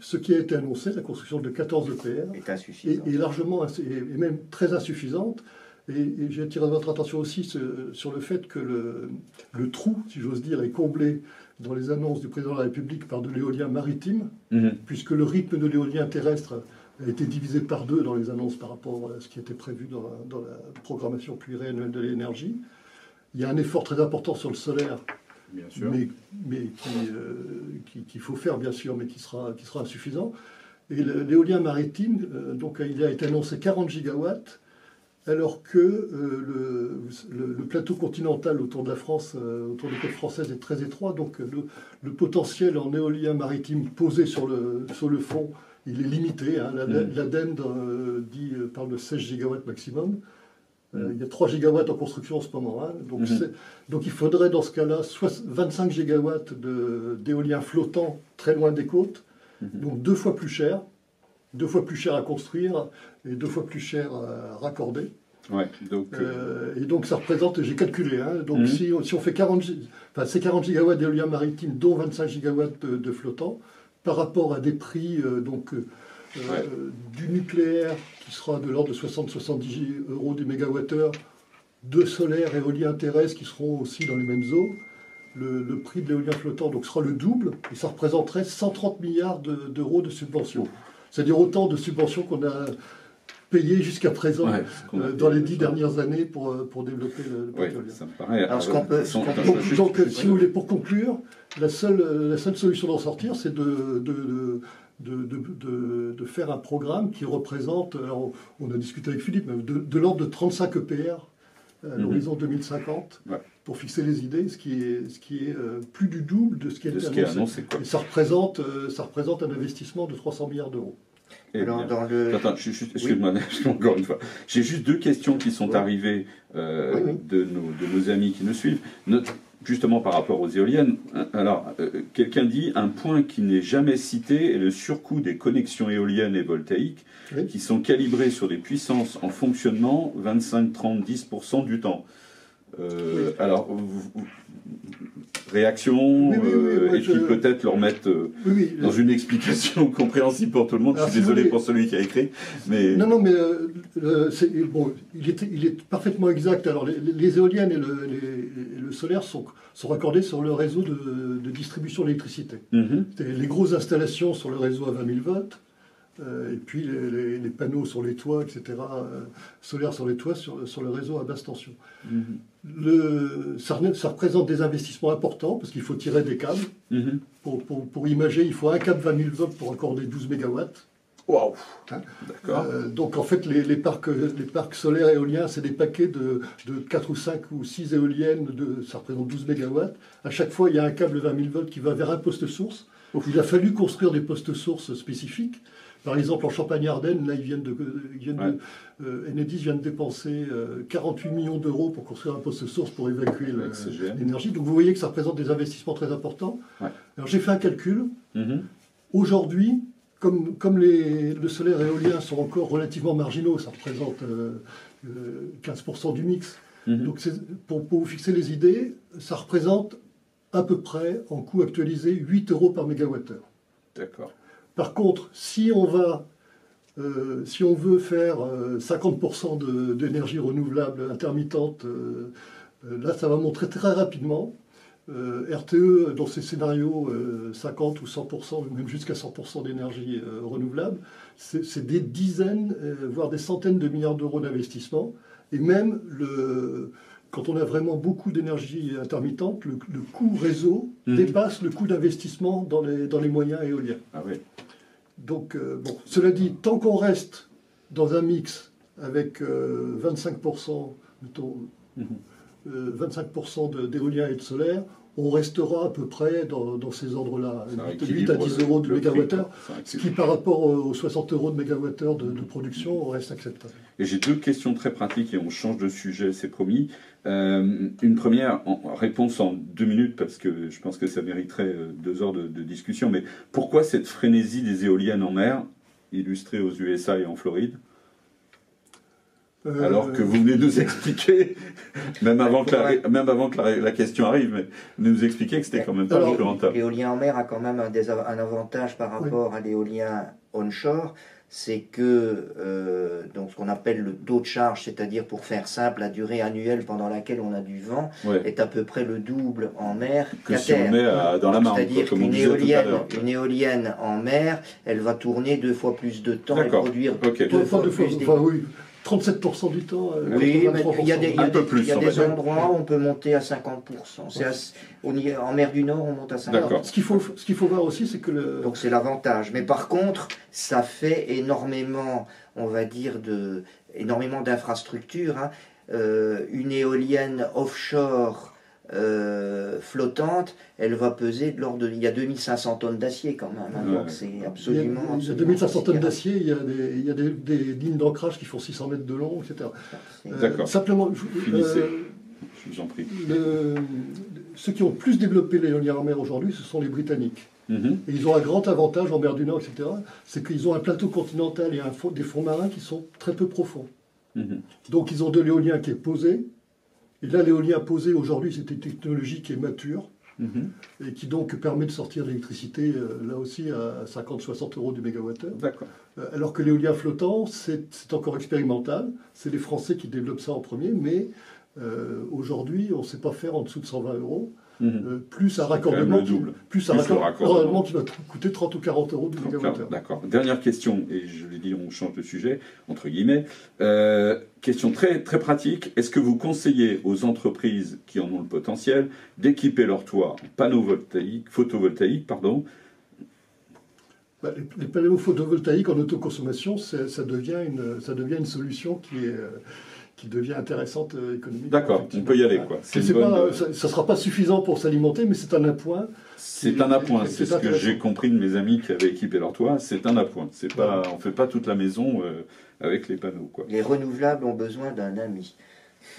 ce qui a été annoncé, la construction de 14 EPR, est insuffisant. est, est largement, et même très insuffisante. Et, et j'ai attiré votre attention aussi ce- sur le fait que le, le trou, si j'ose dire, est comblé dans les annonces du président de la République par de l'éolien maritime, Mhm. puisque le rythme de l'éolien terrestre a été divisé par deux dans les annonces par rapport à ce qui était prévu dans la, dans la programmation pluriannuelle de l'énergie. Il y a un effort très important sur le solaire, mais, mais qu'il qui, faut faire bien sûr, mais qui sera, qui sera insuffisant. Et l'éolien maritime, donc il a été annoncé 40 gigawatts, alors que le, le, plateau continental autour de la France, autour des côtes françaises, est très étroit. Donc le, potentiel en éolien maritime posé sur le, sur le fond, il est limité. Hein. Mm. L'ADEME dit, parle de 16 gigawatts maximum. Euh, il y a 3 gigawatts en construction en ce moment. Hein. Donc, mhm. donc, il faudrait dans ce cas-là 25 gigawatts d'éolien flottant très loin des côtes, mhm. donc deux fois plus cher, deux fois plus cher à construire et deux fois plus cher à raccorder. Ouais, donc, euh, et donc ça représente, j'ai calculé, hein, donc mhm. si, si, on fait 40, enfin, c'est 40 gigawatts d'éolien maritime, dont 25 gigawatts de, de, flottant, par rapport à des prix euh, donc, du nucléaire qui sera de l'ordre de 60-70 euros du mégawattheure, de solaire, éolien terrestre qui seront aussi dans les mêmes eaux. Le, prix de l'éolien flottant donc, sera le double et ça représenterait 130 milliards d'euros de, subventions. C'est-à-dire autant de subventions qu'on a payé jusqu'à présent euh, dans les dix dernières années pour, euh, pour développer le, pétrole. ça me paraît. Alors, ce qu'on peut, donc, si vous voulez, pour conclure, la seule, la seule solution d'en sortir, c'est de, de, de, de, faire un programme qui représente, alors on a discuté avec Philippe, de, l'ordre de 35 EPR à l'horizon 2050 pour fixer les idées, ce qui est, ce qui est euh, plus du double de ce qui a été annoncé. Et ça représente, euh, ça représente un investissement de 300 milliards d'euros. dans le... Attends, excuse-moi, [laughs] encore une fois. J'ai juste deux questions qui sont arrivées euh, de, nos, de, nos, amis qui nous suivent. Notre, justement par rapport aux éoliennes, alors euh, quelqu'un dit un point qui n'est jamais cité est le surcoût des connexions éoliennes et voltaïques qui sont calibrées sur des puissances en fonctionnement 25, 30, 10% du temps. Euh, alors, réaction, euh, et puis peut-être leur mettre dans une explication [laughs] compréhensible pour tout le monde. je suis désolé pour celui qui a écrit. Mais... Non, non, mais bon, il, est, il est parfaitement exact. Alors, les, éoliennes et le, solaire sont, sont raccordés sur le réseau de, distribution d'électricité. Mm-hmm. Les grosses installations sur le réseau à 20 000 volts. Euh, et puis les, panneaux sur les toits, etc., euh, solaires sur les toits, sur, sur, le réseau à basse tension. Le, ça, représente des investissements importants parce qu'il faut tirer des câbles. Mm-hmm. pour, pour, pour, imager, il faut un câble 20 000 volts pour accorder 12 mégawatts. Waouh hein euh, Donc en fait, les, les, parcs, les parcs solaires éoliens, c'est des paquets de, de, 4 ou 5 ou 6 éoliennes, de, ça représente 12 mégawatts. À chaque fois, il y a un câble 20 000 volts qui va vers un poste source. Il a fallu construire des postes sources spécifiques. Par exemple, en Champagne-Ardenne, là, ils viennent de, ils viennent de euh, Enedis vient de dépenser 48 euh, millions d'euros pour construire un poste source pour évacuer l'énergie. Donc vous voyez que ça représente des investissements très importants. Alors j'ai fait un calcul. Mm-hmm. Aujourd'hui, comme, comme les, le solaire et l'éolien sont encore relativement marginaux, ça représente 15% du mix. Mm-hmm. Donc pour, pour, vous fixer les idées, ça représente à peu près, en coût actualisé, 8 euros par mégawattheure. D'accord. Par contre, si on va, euh, si on veut faire 50% euh, d'énergie renouvelable intermittente, euh, là, ça va montrer très rapidement. RTE, dans ses scénarios, 50 ou 100%, même jusqu'à 100% d'énergie renouvelable, c'est des dizaines, voire des centaines de milliards d'euros d'investissement. Et même le, quand on a vraiment beaucoup d'énergie intermittente, le, coût réseau mmh. dépasse le coût d'investissement dans les, dans les moyens éoliens. Ah oui. Donc, euh, bon, cela dit, tant qu'on reste dans un mix avec 25%, euh, mettons, 25% mmh. euh, d'éolien et de solaire, on restera à peu près dans, ces ordres-là, 8 à 10 euros de mégawattheure, ce qui par rapport aux 60 euros de mégawattheure de, de production reste acceptable. Et j'ai deux questions très pratiques et on change de sujet, c'est promis. Euh, une première en, réponse en deux minutes, parce que je pense que ça mériterait euh, deux heures de, de discussion, mais pourquoi cette frénésie des éoliennes en mer, illustrée aux USA et en Floride euh, Alors que vous venez de nous expliquer, [laughs] même avant que, la, même avant que la, question arrive, mais nous expliquer que c'était quand même pas plus rentable. L'éolien en mer a quand même un, un avantage par rapport à l'éolien onshore, c'est que euh, donc ce qu'on appelle le taux de charge, c'est-à-dire pour faire simple, la durée annuelle pendant laquelle on a du vent Ouais. est à peu près le double en mer Que qu'à si on terre. met à- dans la Marne, C'est-à-dire qu'une éolienne, une éolienne en mer, elle va tourner deux fois plus de temps et produire deux fois, plus enfin, oui, 37% du temps. euh, Oui, mais 83%. il y a des, il y a Un peu des- plus, il y a on des va dire. endroits où on peut monter à 50%. C'est assez- on y est- en mer du Nord, on monte à 50%. D'accord. Ce qu'il faut, ce qu'il faut voir aussi, c'est que le, Donc c'est l'avantage. Mais par contre, ça fait énormément, on va dire, de, énormément d'infrastructures. hein. Euh, une éolienne offshore euh, flottante, elle va peser de l'ordre de... Il y a 2500 tonnes d'acier quand même. hein. Ouais. Donc c'est il y a, absolument... il y a absolument 2500 tonnes d'acier, il y a, des, il y a des, des lignes d'ancrage qui font 600 mètres de long, etc. C'est- Euh, D'accord. simplement, je- Finissez. euh, Je vous en prie. le- ceux qui ont le plus développé l'éolien en mer aujourd'hui, ce sont les Britanniques. Mhm. Et ils ont un grand avantage en mer du Nord, etc. C'est qu'ils ont un plateau continental et un fond- des fonds marins qui sont très peu profonds. Mhm. Donc ils ont de l'éolien qui est posé. Et là, l'éolien posé aujourd'hui, c'est une technologie qui est mature Mhm. et qui donc permet de sortir de l'électricité, euh, là aussi, à 50-60 euros du mégawattheure. D'accord. Euh, Alors que l'éolien flottant, c'est c'est encore expérimental. C'est les Français qui développent ça en premier, mais euh, aujourd'hui, on ne sait pas faire en dessous de 120 euros. Mhm. Euh, plus un raccordement, qui- double. plus un Plus le raccordement, raccordement. qui va coûter 30 ou 40 euros du mégawattheure. D'accord. Dernière question, et je l'ai dit, on change de sujet, entre guillemets. Euh, question très, très pratique. Est-ce que vous conseillez aux entreprises qui en ont le potentiel d'équiper leur toit en panneaux voltaïques, photovoltaïques pardon, Bah, les, les panneaux photovoltaïques en autoconsommation, ça devient, une, ça devient une solution qui, est, euh, qui devient intéressante euh, économiquement. D'accord, on peut y aller, quoi. C'est C'est une bonne, pas- ça ne sera pas suffisant pour s'alimenter, mais c'est un appoint. C'est un appoint, c'est c'est ce que j'ai compris de mes amis qui avaient équipé leur toit. C'est un appoint. C'est pas, on fait pas toute la maison euh, avec les panneaux, quoi. Les renouvelables ont besoin d'un ami.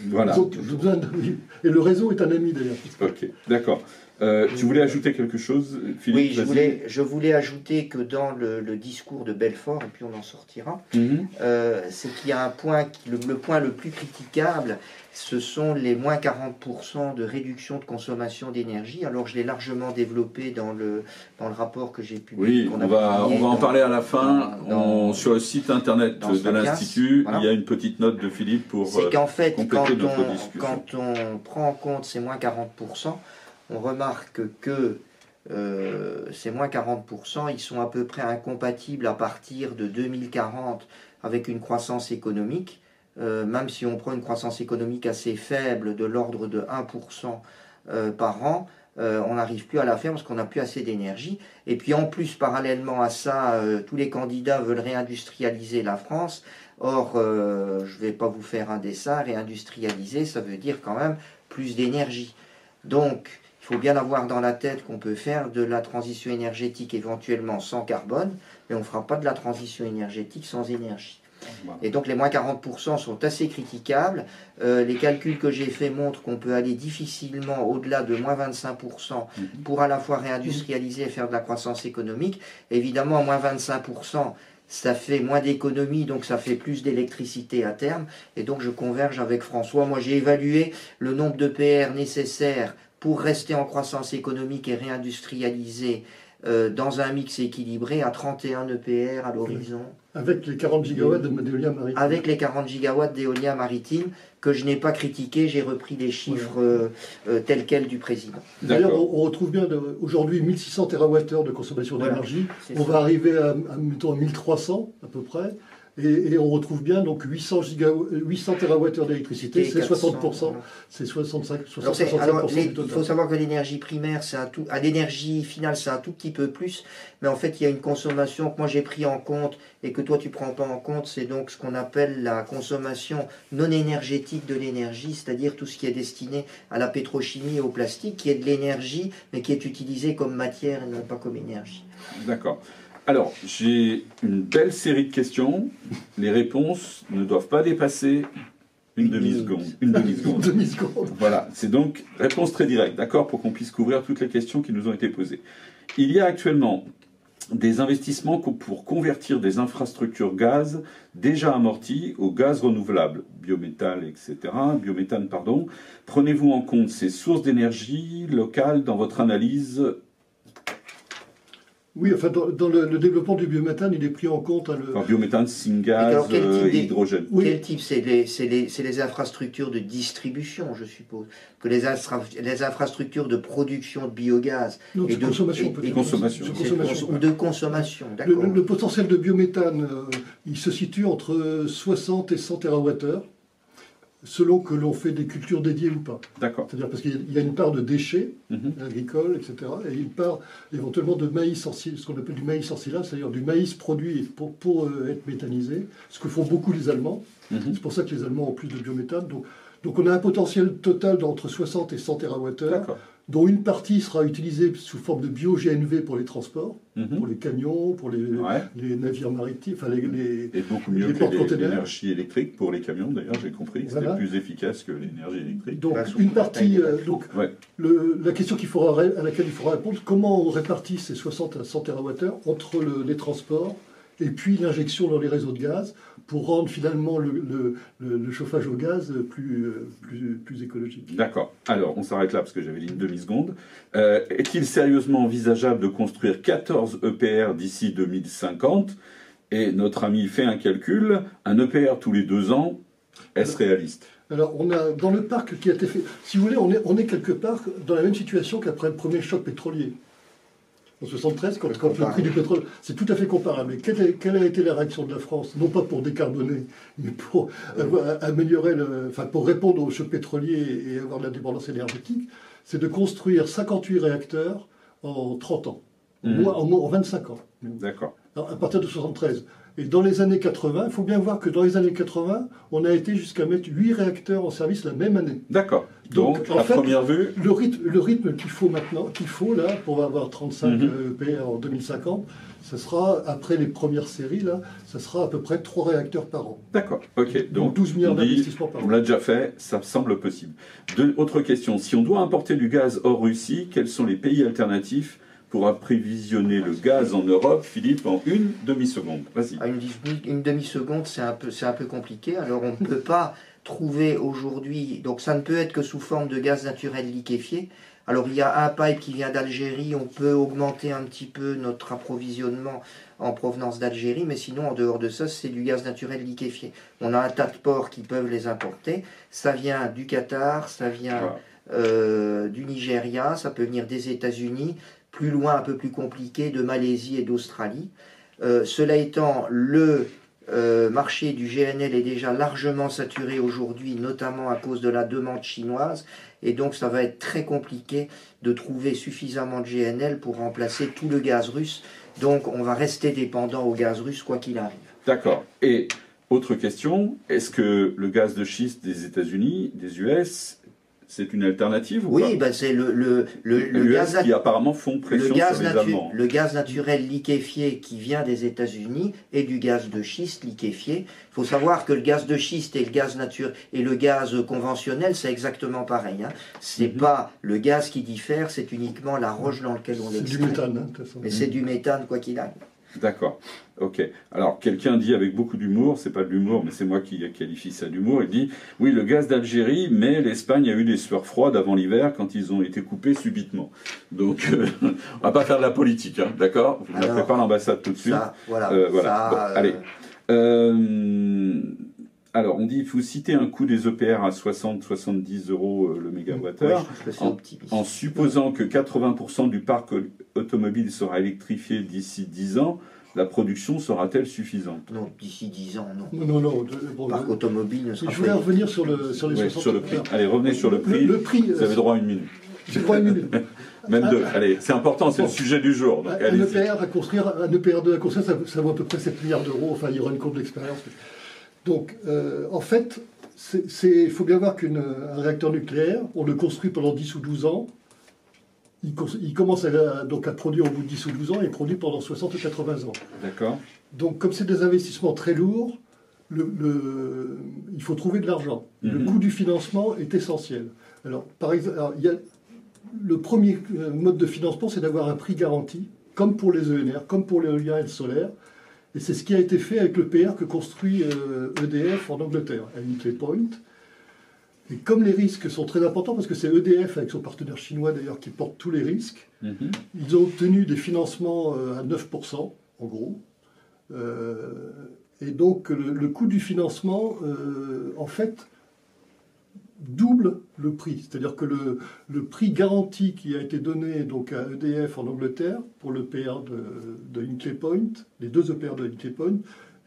Voilà. Ont besoin oui. Et le réseau est un ami d'ailleurs. Ok, d'accord. Euh, tu voulais ajouter quelque chose, Philippe Oui, je voulais, je voulais ajouter que dans le, le discours de Belfort, et puis on en sortira, Mhm. euh, c'est qu'il y a un point, le, le point le plus critiquable, ce sont les moins 40% de réduction de consommation d'énergie. Alors je l'ai largement développé dans le, dans le rapport que j'ai publié. Oui, on va, on va en dans- parler à la fin. dans- On- sur le site internet de l'Institut, voilà. il y a une petite note de Philippe pour. C'est euh, qu'en fait, quand compléter notre on, discussion. quand on prend en compte ces moins 40%, on remarque que euh, ces moins 40%, ils sont à peu près incompatibles à partir de 2040 avec une croissance économique. Euh, même si on prend une croissance économique assez faible, de l'ordre de 1% euh, par an, euh, on n'arrive plus à la faire parce qu'on n'a plus assez d'énergie. Et puis en plus, parallèlement à ça, tous les candidats veulent réindustrialiser la France. Or, je ne vais pas vous faire un dessin, réindustrialiser, ça veut dire quand même plus d'énergie. Donc, faut bien avoir dans la tête qu'on peut faire de la transition énergétique éventuellement sans carbone, mais on ne fera pas de la transition énergétique sans énergie. Et donc les moins 40% sont assez critiquables. Euh, les calculs que j'ai faits montrent qu'on peut aller difficilement au-delà de moins 25% pour à la fois réindustrialiser et faire de la croissance économique. Évidemment, moins 25%, ça fait moins d'économie, donc ça fait plus d'électricité à terme. Et donc je converge avec François. Moi j'ai évalué le nombre de PR nécessaires pour rester en croissance économique et réindustrialiser euh, dans un mix équilibré à 31 EPR à l'horizon Avec les 40 gigawatts de- d'éolien maritime. avec les 40 gigawatts d'éolien maritime que je n'ai pas critiqué, j'ai repris les chiffres euh, euh, tels quels du président. D'ailleurs, on, on retrouve bien aujourd'hui 1600 TWh de consommation d'énergie. On ça. va arriver à, à, mettons, à 1300 à peu près. Et, et on retrouve bien donc 800, gigawa- 800 TWh d'électricité, c'est 400, 60%, voilà. c'est 65, Alors, c'est- 65% alors, les- du il faut savoir que l'énergie primaire, c'est un tout, à l'énergie finale, c'est un tout petit peu plus, mais en fait, il y a une consommation que moi j'ai pris en compte et que toi tu prends pas en compte, c'est donc ce qu'on appelle la consommation non énergétique de l'énergie, c'est-à-dire tout ce qui est destiné à la pétrochimie et au plastique, qui est de l'énergie, mais qui est utilisé comme matière et non pas comme énergie. D'accord. Alors, j'ai une belle série de questions. Les réponses ne doivent pas dépasser une demi-seconde. [laughs] Une demi-seconde. Voilà, c'est donc réponse très directe, d'accord, pour qu'on puisse couvrir toutes les questions qui nous ont été posées. Il y a actuellement des investissements pour convertir des infrastructures gaz déjà amorties au gaz renouvelable, biométhane, etc., biométhane, pardon. Prenez-vous en compte ces sources d'énergie locales dans votre analyse Oui, enfin, dans, dans le, le développement du biométhane, il est pris en compte. hein, le- Alors, biométhane, syngas, Alors, quel euh, hydrogène. Oui. Quel type C'est les, infrastructures de distribution, je suppose. Que les, infra- les infrastructures de production de biogaz non, et de de- consommation, et- peut-être. et- Consommation. De consommation. cons- de consommation, Le, d'accord. le- le potentiel de biométhane, euh, il se situe entre 60 et 100 TWh, selon que l'on fait des cultures dédiées ou pas. D'accord. C'est-à-dire parce qu'il y a- une part de déchets Mhm. agricoles, etc., et une part éventuellement de maïs ensilage, ce qu'on appelle du maïs ensilage, c'est-à-dire du maïs produit pour, pour euh, être méthanisé, ce que font beaucoup les Allemands. Mhm. C'est pour ça que les Allemands ont plus de biométhane. Donc, donc on a un potentiel total d'entre 60 et 100 TWh, dont une partie sera utilisée sous forme de bio-GNV pour les transports, Mhm. pour les camions, pour les, Ouais. les navires maritimes, enfin les, les- Et beaucoup mieux Les que l'énergie électrique pour les camions, d'ailleurs, j'ai compris. C'était Voilà. plus efficace que l'énergie électrique. donc une partie. euh, donc Ouais. le- la question qu'il faudra à laquelle il faudra répondre, comment on répartit ces 60 à 100 TWh entre le- les transports et puis l'injection dans les réseaux de gaz pour rendre finalement le, le- le- le chauffage au gaz plus, euh, plus, plus écologique. D'accord. Alors, on s'arrête là parce que j'avais dit une demi-seconde. Euh, Est-il sérieusement envisageable de construire 14 EPR d'ici 2050 Et notre ami fait un calcul. Un EPR tous les deux ans, est-ce réaliste? Alors, on a dans le parc qui a été fait, si vous voulez, on est, on est quelque part dans la même situation qu'après le premier choc pétrolier. En 73, quand, quand le prix du pétrole, c'est tout à fait comparable. Et quelle, est- quelle a été la réaction de la France? Non pas pour décarboner, mais pour avoir- améliorer, le, enfin pour répondre au choc pétrolier et avoir de la dépendance énergétique, c'est de construire 58 réacteurs en 30 ans, moins- en, en 25 ans. D'accord. Alors, à partir de 73. Et dans les années 80, il faut bien voir que dans les années 80, on a été jusqu'à mettre 8 réacteurs en service la même année. D'accord. Donc, Donc, en à fait- première vue, Le rythme, le rythme qu'il faut maintenant, qu'il faut là, pour avoir 35 Mhm. euh, EPR en 2050, ce sera, après les premières séries, là, ça sera à peu près 3 réacteurs par an. d'accord. Ok. Donc Donc, 12 milliards on d'investissements par On an. l'a déjà fait, ça semble possible. Deux, autre question. Si on doit importer du gaz hors Russie, quels sont les pays alternatifs pour approvisionner le gaz en Europe Philippe, en une demi-seconde. Vas-y. À une, demi- une demi-seconde, c'est un, peu, c'est un peu compliqué. Alors, on ne peut pas trouver aujourd'hui. Donc, ça ne peut être que sous forme de gaz naturel liquéfié. Alors, il y a un pipe qui vient d'Algérie. On peut augmenter un petit peu notre approvisionnement en provenance d'Algérie. Mais sinon, en dehors de ça, c'est du gaz naturel liquéfié. On a un tas de ports qui peuvent les importer. Ça vient du Qatar, ça vient euh, du Nigeria, ça peut venir des États-Unis, plus loin, un peu plus compliqué, de Malaisie et d'Australie. Euh, cela étant, le euh, marché du GNL est déjà largement saturé aujourd'hui, notamment à cause de la demande chinoise, et donc ça va être très compliqué de trouver suffisamment de GNL pour remplacer tout le gaz russe. Donc on va rester dépendant au gaz russe quoi qu'il arrive. D'accord. Et autre question, est-ce que le gaz de schiste des États-Unis, des US, c'est une alternative ou Oui, ben c'est le, le, le, le gaz qui apparemment font Le pression gaz, sur les Allemands. le gaz naturel liquéfié qui vient des États-Unis et du gaz de schiste liquéfié. Il faut savoir que le gaz de schiste et le gaz nature et le gaz conventionnel, c'est exactement pareil. Hein. C'est Mhm. pas le gaz qui diffère, c'est uniquement la roche dans laquelle on C'est du méthane, hein, de toute façon. Mais c'est du méthane quoi qu'il arrive. D'accord. Ok. Alors, quelqu'un dit avec beaucoup d'humour, c'est pas de l'humour, mais c'est moi qui qualifie ça d'humour, il dit Oui, le gaz d'Algérie, mais l'Espagne a eu des sueurs froides avant l'hiver quand ils ont été coupés subitement. Donc, euh, on va pas faire de la politique, hein, d'accord? Vous Alors, n'appelez pas l'ambassade tout de suite. Ça, voilà. Euh, voilà. Ça, Bon, euh, allez. Euh, alors, on dit il faut citer un coût des EPR à 60-70 euros euh, le ouais, mégawattheure. en- supposant que 80% du parc au- automobile sera électrifié d'ici 10 ans, la production sera-t-elle suffisante? Non, d'ici 10 ans, non. Non, non, non. de- bon, Le parc le- automobile ne sera je voulais revenir sur, le, sur les Oui, 60 sur le prix. Alors, Allez, revenez sur le prix. Le, le prix, Vous avez droit à une minute. je crois une minute. [laughs] Même Ah, deux. Allez, c'est important, c'est le sujet du jour. Donc, Un. EPR à construire, un EPR2 à construire, ça, ça vaut à peu près 7 milliards d'euros. Enfin, il y aura une courbe d'expérience. Donc, euh, en fait, il faut bien voir qu'un réacteur nucléaire, on le construit pendant 10 ou 12 ans. Il, commence à, donc à produire au bout de 10 ou 12 ans et il produit pendant 60 ou 80 ans. D'accord Donc, comme c'est des investissements très lourds, le- le- il faut trouver de l'argent. Le Mhm. coût du financement est essentiel. Alors, par exemple, alors, il y a, le premier euh, mode de financement, c'est d'avoir un prix garanti, comme pour les ENR, comme pour l'éolien et le solaire. Et c'est ce qui a été fait avec le PR que construit euh, EDF en Angleterre, à Hinkley Point. Et comme les risques sont très importants, parce que c'est EDF avec son partenaire chinois d'ailleurs qui porte tous les risques, Mhm. ils ont obtenu des financements euh, à 9%, en gros. Euh, et donc le, le coût du financement, euh, en fait, double le prix. C'est-à-dire que le, le prix garanti qui a été donné donc, à EDF en Angleterre pour le PR de, de Hinkley Point, les deux EPR de Hinkley Point,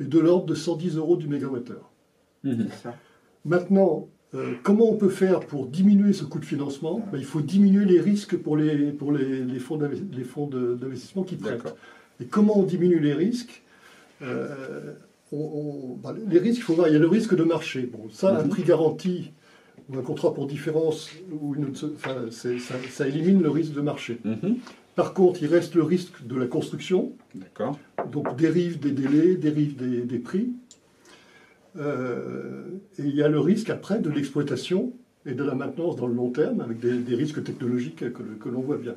est de l'ordre de 110 euros du mégawattheure. Mhm. C'est ça. Maintenant, euh, comment on peut faire pour diminuer ce coût de financement? Ben, Il faut diminuer les risques pour les, pour les, les fonds d'investissement qui prêtent. Et comment on diminue les risques? Euh, on- on- ben, Les risques, il faut voir, il y a le risque de marché. Bon, ça, un Mhm. prix garanti ou un contrat pour différence, ou une enfin, ça, ça élimine le risque de marché. Mhm. Par contre, il reste le risque de la construction, D'accord. donc dérive des délais, dérive des, des prix. Euh, et il y a le risque après de l'exploitation et de la maintenance dans le long terme, avec des, des risques technologiques que, que l'on voit bien.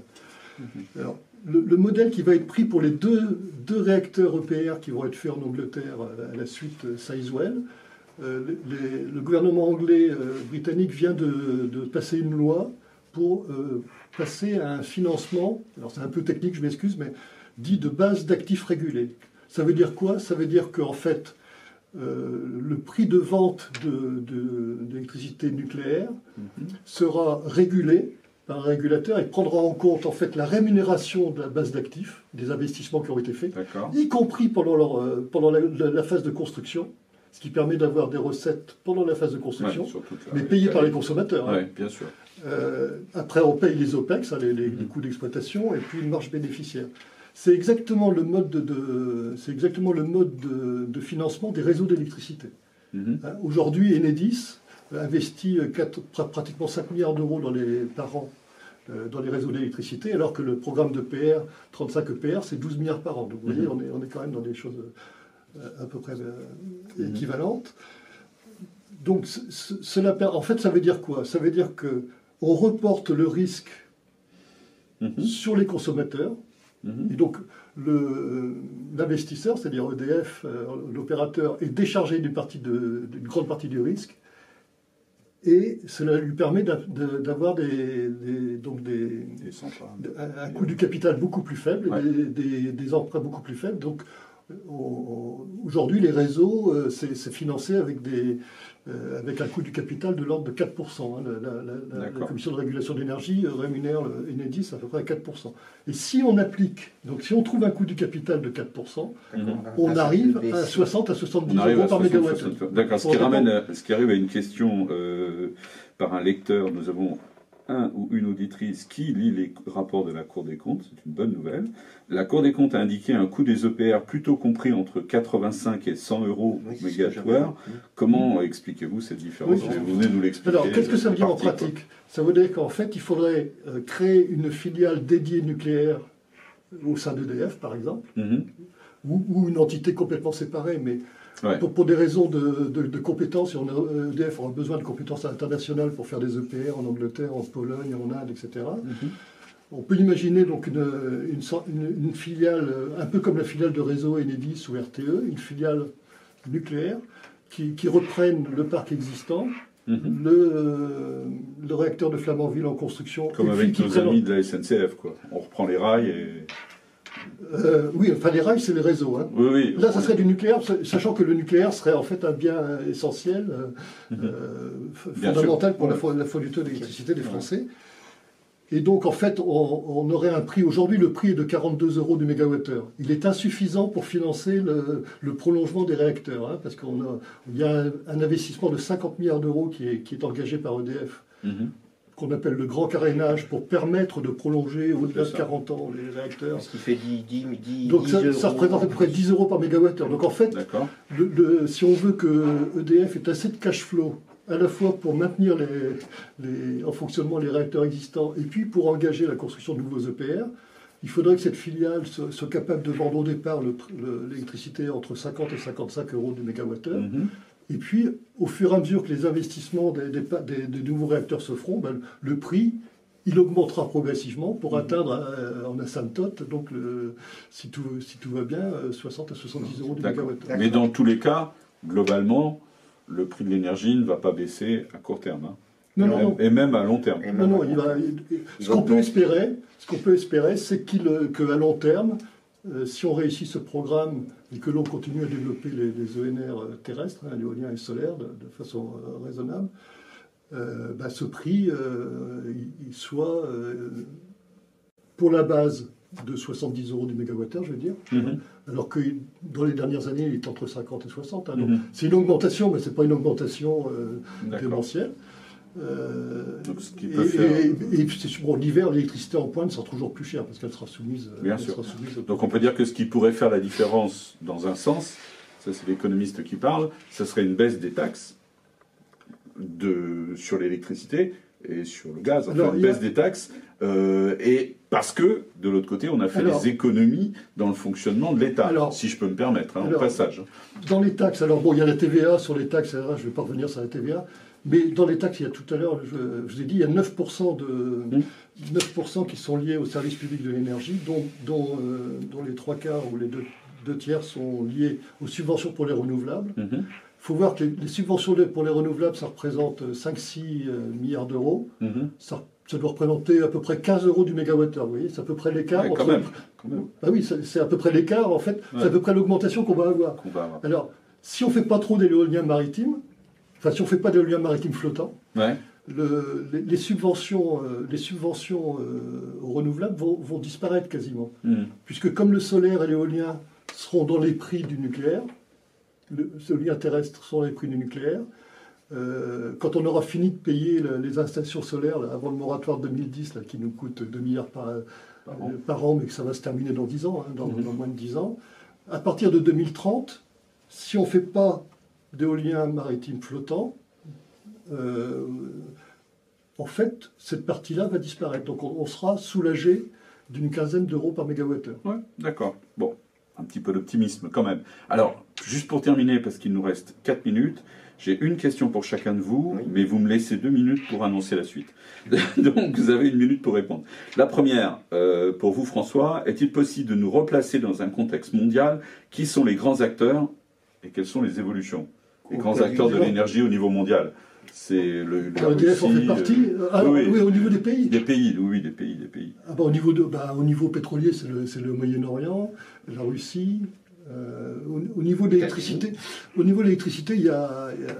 Alors, le, le modèle qui va être pris pour les deux, deux réacteurs EPR qui vont être faits en Angleterre à la, à la suite euh, Sizewell, euh, les- le gouvernement anglais euh, britannique vient de, de passer une loi pour euh, passer à un financement, alors c'est un peu technique, je m'excuse, mais dit de base d'actifs régulés. Ça veut dire quoi? Ça veut dire qu'en fait, le prix de vente de- de- d'électricité nucléaire sera régulé par un régulateur et prendra en compte en fait la rémunération de la base d'actifs, des investissements qui ont été faits, y compris pendant, leur, pendant la, la- la phase de construction, ce qui permet d'avoir des recettes pendant la phase de construction, Ouais, la- mais payées par les consommateurs. hein. Ouais, bien sûr. Euh, après, on paye les OPEX, hein, les, les- les coûts d'exploitation, et puis une marge bénéficiaire. C'est exactement le mode de, de- c'est exactement le mode de, de financement des réseaux d'électricité. Mhm. Hein, Aujourd'hui, Enedis investit euh, quatre- pra- pratiquement 5 milliards d'euros dans les, par an euh, dans les réseaux d'électricité, alors que le programme de PR, 35 EPR, c'est 12 milliards par an. Donc vous voyez, Mhm. on, est, on est quand même dans des choses euh, à peu près euh, équivalentes. Donc ce- ce- cela, en fait, ça veut dire quoi? Ça veut dire que on reporte le risque Mhm. sur les consommateurs, Mhm. et donc, le- l'investisseur, c'est-à-dire EDF, euh, l'opérateur, est déchargé d'une partie de- d'une grande partie du risque. Et cela lui permet d'avoir des, des- donc des, un, coût du capital beaucoup plus faible, Ouais. des, des- emprunts beaucoup plus faibles. Donc, on- aujourd'hui, les réseaux, euh, c'est c'est financé avec, des, euh, avec un coût du capital de l'ordre de 4%. hein. La, la- la- la- la D'accord. Commission de régulation de l'énergie euh, rémunère le Enedis à peu près à 4%. Et si on applique, donc si on trouve un coût du capital de 4%, Mhm. on Ah, ça arrive à baisser. 60 à 70 On arrive euros à par 60, mégawatt. 60. D'accord, ce qui, répondre- ramène à- ce qui arrive à une question euh, par un lecteur. Nous avons un ou une auditrice qui lit les rapports de la Cour des comptes, c'est une bonne nouvelle. La Cour des comptes a indiqué un coût des EPR plutôt compris entre 85 et 100 euros Oui. Comment expliquez-vous cette différence Oui. Vous venez nous l'expliquer. Alors, qu'est-ce que ça veut dire en pratique? Ça veut dire qu'en fait, il faudrait euh, créer une filiale dédiée nucléaire au sein d'EDF, par exemple, Mhm. ou, ou une entité complètement séparée, mais Ouais. pour, pour des raisons de, de- de compétences, on a, EDF aura besoin de compétences internationales pour faire des EPR en Angleterre, en Pologne, en Inde, etc. Mhm. On peut imaginer donc une, une, sor- une- une filiale, un peu comme la filiale de réseau Enedis ou RTE, une filiale nucléaire qui, qui reprenne le parc existant, Mhm. le, euh, le réacteur de Flamanville en construction. Comme avec nos amis de la SNCF, quoi. On reprend les rails et. Euh, oui, enfin les rails, c'est les réseaux. hein. Oui, oui. Là, ça serait du nucléaire, sachant que le nucléaire serait en fait un bien essentiel, euh, Mhm. euh, Bien fondamental pour la, Ouais. la fourniture d'électricité des Français. Et donc, en fait, on, on aurait un prix. Aujourd'hui, le prix est de 42 euros du mégawattheure. Il est insuffisant pour financer le, le prolongement des réacteurs, hein, parce qu'il y a un, un investissement de 50 milliards d'euros qui est, qui est engagé par EDF, Mhm. Qu'on appelle le grand carénage, pour permettre de prolonger au-delà de ça. 40 ans les réacteurs. Ce qui fait 10, 10, 10 Donc, ça, 10 ça euros. représente à peu près 10 euros par mégawattheure. Donc, en fait, D'accord. le- le- si on veut que EDF ait assez de cash flow, à la fois pour maintenir les, les- en fonctionnement les réacteurs existants et puis pour engager la construction de nouveaux EPR, il faudrait que cette filiale soit, soit capable de vendre au départ l'électricité entre 50 et 55 euros du mégawattheure. Mhm. Et puis, au fur et à mesure que les investissements des, des pa- des- des nouveaux réacteurs se feront, ben, le prix, il augmentera progressivement pour atteindre euh, en asymptote, donc le- si, tout, si tout va bien, euh, 60 à 70 euros du mégawattheure. Mais dans tous les cas, globalement, le prix de l'énergie ne va pas baisser à court terme. hein. Non, et, non, même, non. et même à long terme. Non, non, il va, il- Il ce qu'on peut espérer, ce qu'on peut espérer, c'est qu'il, euh, qu'à long terme, euh, si on réussit ce programme et que l'on continue à développer les, les ENR euh, terrestres, hein, l'éolien et solaire, de, de façon euh, raisonnable, euh, bah, ce prix, il, il soit pour la base de 70 euros du mégawattheure, je veux dire, Mhm. alors que dans les dernières années, il est entre 50 et 60. hein. Mhm. C'est une augmentation, mais ce n'est pas une augmentation euh, démentielle. Euh, Donc, ce qui et, faire- et- et bon, l'hiver, l'électricité en pointe sera toujours plus chère parce qu'elle sera soumise. euh, Bien sûr. sera soumise au- Donc on peut dire que ce qui pourrait faire la différence dans un sens, ça c'est l'économiste qui parle, ce serait une baisse des taxes de, sur l'électricité et sur le gaz. Enfin, Alors, une a- baisse des taxes. euh, et parce que, de l'autre côté, on a fait Alors- des économies dans le fonctionnement de l'État, si je peux me permettre, hein, au Alors- passage. Dans les taxes, alors bon, il y a la TVA sur les taxes, je ne vais pas revenir sur la TVA, mais dans les taxes, il y a tout à l'heure, je, je vous ai dit, il y a 9%, de, Mm. 9% qui sont liés au service public de l'énergie, dont, dont, euh, dont les trois quarts ou les deux, deux tiers sont liés aux subventions pour les renouvelables. Il faut voir que les, les subventions pour les renouvelables, ça représente 5-6 milliards d'euros. Mhm. Ça, ça doit représenter à peu près 15 euros du mégawattheure, vous voyez, c'est à peu près l'écart. Ouais, quand entre- même, quand même. Ah oui, c'est à peu près l'écart, en fait, Ouais. c'est à peu près l'augmentation qu'on va va avoir. Alors, si on ne fait pas trop d'éolien maritime, enfin, si on ne fait pas d'éolien maritime flottant, Ouais. le- les, les subventions, euh, les subventions euh, aux renouvelables vont, vont disparaître quasiment. Mhm. Puisque comme le solaire et l'éolien seront dans les prix du nucléaire, le l'éolien terrestre sont dans les prix du nucléaire, euh, quand on aura fini de payer le- les installations solaires là, avant le moratoire de 2010, là, qui nous coûte 2 milliards par, Par an. par an, mais que ça va se terminer dans 10 ans, hein, dans, Mhm. dans moins de 10 ans, à partir de 2030, si on ne fait pas d'éolien maritime flottant, euh, en fait, cette partie-là va disparaître. Donc on, on sera soulagé d'une quinzaine d'euros par mégawattheure. Ouais, d'accord. Bon, un petit peu d'optimisme quand même. Alors, juste pour terminer, parce qu'il nous reste 4 minutes, j'ai une question pour chacun de vous, Oui. mais vous me laissez deux minutes pour annoncer la suite. [laughs] Donc, vous avez une minute pour répondre. La première, euh, pour vous François, est-il possible de nous replacer dans un contexte mondial? Qui sont les grands acteurs et quelles sont les évolutions? Les Au grands acteurs de l'énergie au niveau mondial. C'est le, la EDF en Russie, fait partie. euh, Ah, oui, oui, oui. au niveau des pays. Des pays, oui, des pays, des pays. Ah bah, au, niveau de, bah, au niveau pétrolier, c'est le, c'est le Moyen-Orient, la Russie. Euh, au, au niveau de l'électricité, au niveau de l'électricité, il y a, il y a-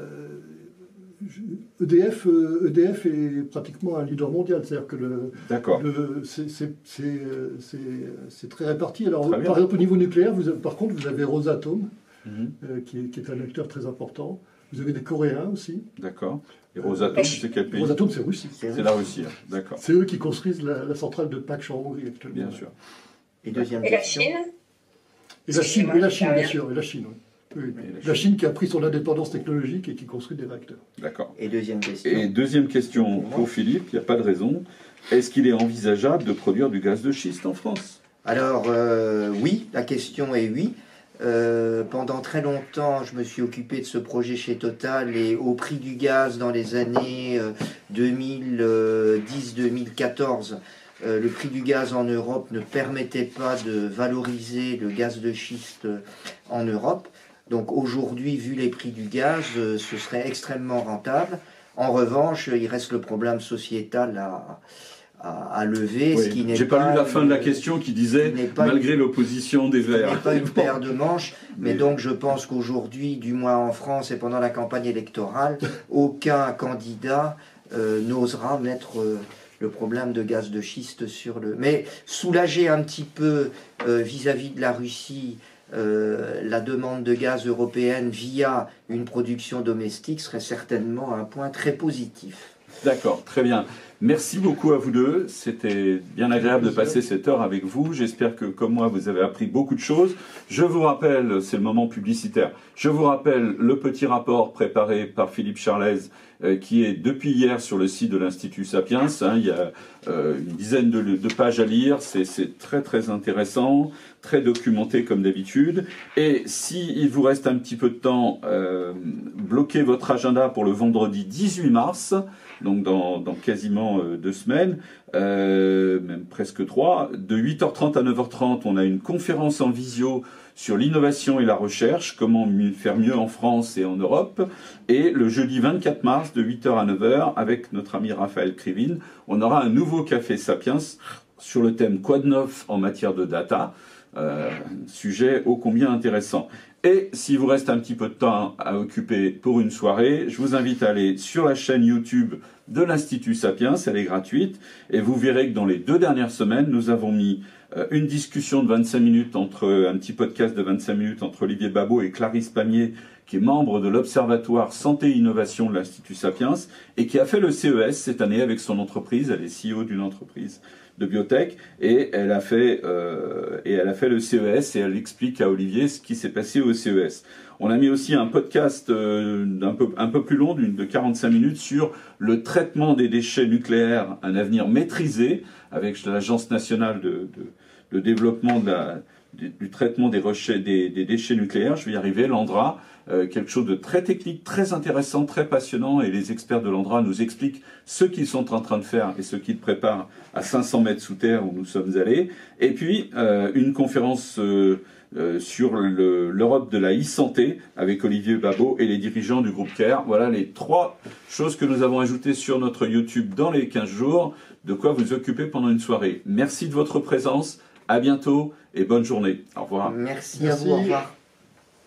je- EDF, euh, EDF est pratiquement un leader mondial, c'est-à-dire que le, D'accord. le- c'est- c'est c'est, euh, c'est- c'est très réparti. Alors, Très par exemple, au niveau nucléaire, vous avez- par contre, vous avez Rosatom, Mhm. euh, qui, est, qui est un acteur très important. Vous avez des Coréens aussi. D'accord. Et Rosatom, c'est quel pays Rosatom, c'est Russie. C'est la Russie, hein. d'accord. C'est eux qui construisent la, la centrale de Pâques en Hongrie actuellement. Bien sûr. Et deuxième Et la question. Chine Et la Chine, et la Chine, bien sûr, et la Chine, oui. La La Chine qui a pris son indépendance technologique et qui construit des réacteurs. D'accord. Et deuxième question. Et deuxième question pour Philippe, il n'y a pas de raison. Est-ce qu'il est envisageable de produire du gaz de schiste en France? Alors euh, oui, la question est oui. Euh, pendant très longtemps, je me suis occupé de ce projet chez Total et au prix du gaz dans les années euh, 2010-2014, euh, le prix du gaz en Europe ne permettait pas de valoriser le gaz de schiste euh, en Europe. Donc aujourd'hui, vu les prix du gaz, euh, ce serait extrêmement rentable. En revanche, il reste le problème sociétal à, à, à lever, ce qui J'ai pas lu la une- fin de la question qui disait pas malgré l'opposition des ce n'est Verts. pas une [laughs] paire de manches, mais, Mais- donc je pense qu'aujourd'hui, du moins en France et pendant la campagne électorale, [laughs] aucun candidat euh, n'osera mettre euh, le problème de gaz de schiste sur le. Mais soulager un petit peu euh, vis-à-vis de la Russie euh, la demande de gaz européenne via une production domestique serait certainement un point très positif. D'accord, très bien. Merci beaucoup à vous deux. C'était bien agréable de passer cette heure avec vous. J'espère que, comme moi, vous avez appris beaucoup de choses. Je vous rappelle, c'est le moment publicitaire, je vous rappelle le petit rapport préparé par Philippe Charlez, euh, qui est depuis hier sur le site de l'Institut Sapiens. hein. il y a euh, une dizaine de, de pages à lire. C'est très, très intéressant, très documenté comme d'habitude. Et si il vous reste un petit peu de temps, euh, bloquez votre agenda pour le vendredi 18 mars, donc dans, quasiment euh, deux semaines, euh, même presque trois. De 8h30 à 9h30, on a une conférence en visio sur l'innovation et la recherche, comment faire mieux en France et en Europe. Et le jeudi 24 mars, de 8h à 9h, avec notre ami Raphaël Krivine, on aura un nouveau café Sapiens sur le thème Quoi de neuf en matière de data? Euh, sujet ô combien intéressant. Et s'il vous reste un petit peu de temps à occuper pour une soirée, je vous invite à aller sur la chaîne YouTube de l'Institut Sapiens, elle est gratuite, et vous verrez que dans les deux dernières semaines, nous avons mis euh, une discussion de 25 minutes entre un petit podcast de 25 minutes entre Olivier Babot et Clarisse Pamier, qui est membre de l'Observatoire Santé et Innovation de l'Institut Sapiens et qui a fait le CES cette année avec son entreprise. Elle est CEO d'une entreprise de biotech et elle a fait euh, et elle a fait le CES et elle explique à Olivier ce qui s'est passé au CES. On a mis aussi un podcast euh, un, peu, un peu plus long, de 45 minutes, sur le traitement des déchets nucléaires, un avenir maîtrisé, avec l'Agence nationale de, de, de développement de la, du, traitement des, des, des, déchets nucléaires. Je vais y arriver, l'ANDRA, euh, quelque chose de très technique, très intéressant, très passionnant, et les experts de l'ANDRA nous expliquent ce qu'ils sont en train de faire et ce qu'ils préparent à 500 mètres sous terre où nous sommes allés. Et puis, euh, une conférence euh, sur l'Europe de la e-santé avec Olivier Babot et les dirigeants du groupe CARE. Voilà les trois choses que nous avons ajoutées sur notre YouTube dans les 15 jours, de quoi vous occuper pendant une soirée. Merci de votre présence. À bientôt et bonne journée. Au revoir. Merci, à vous. Au revoir.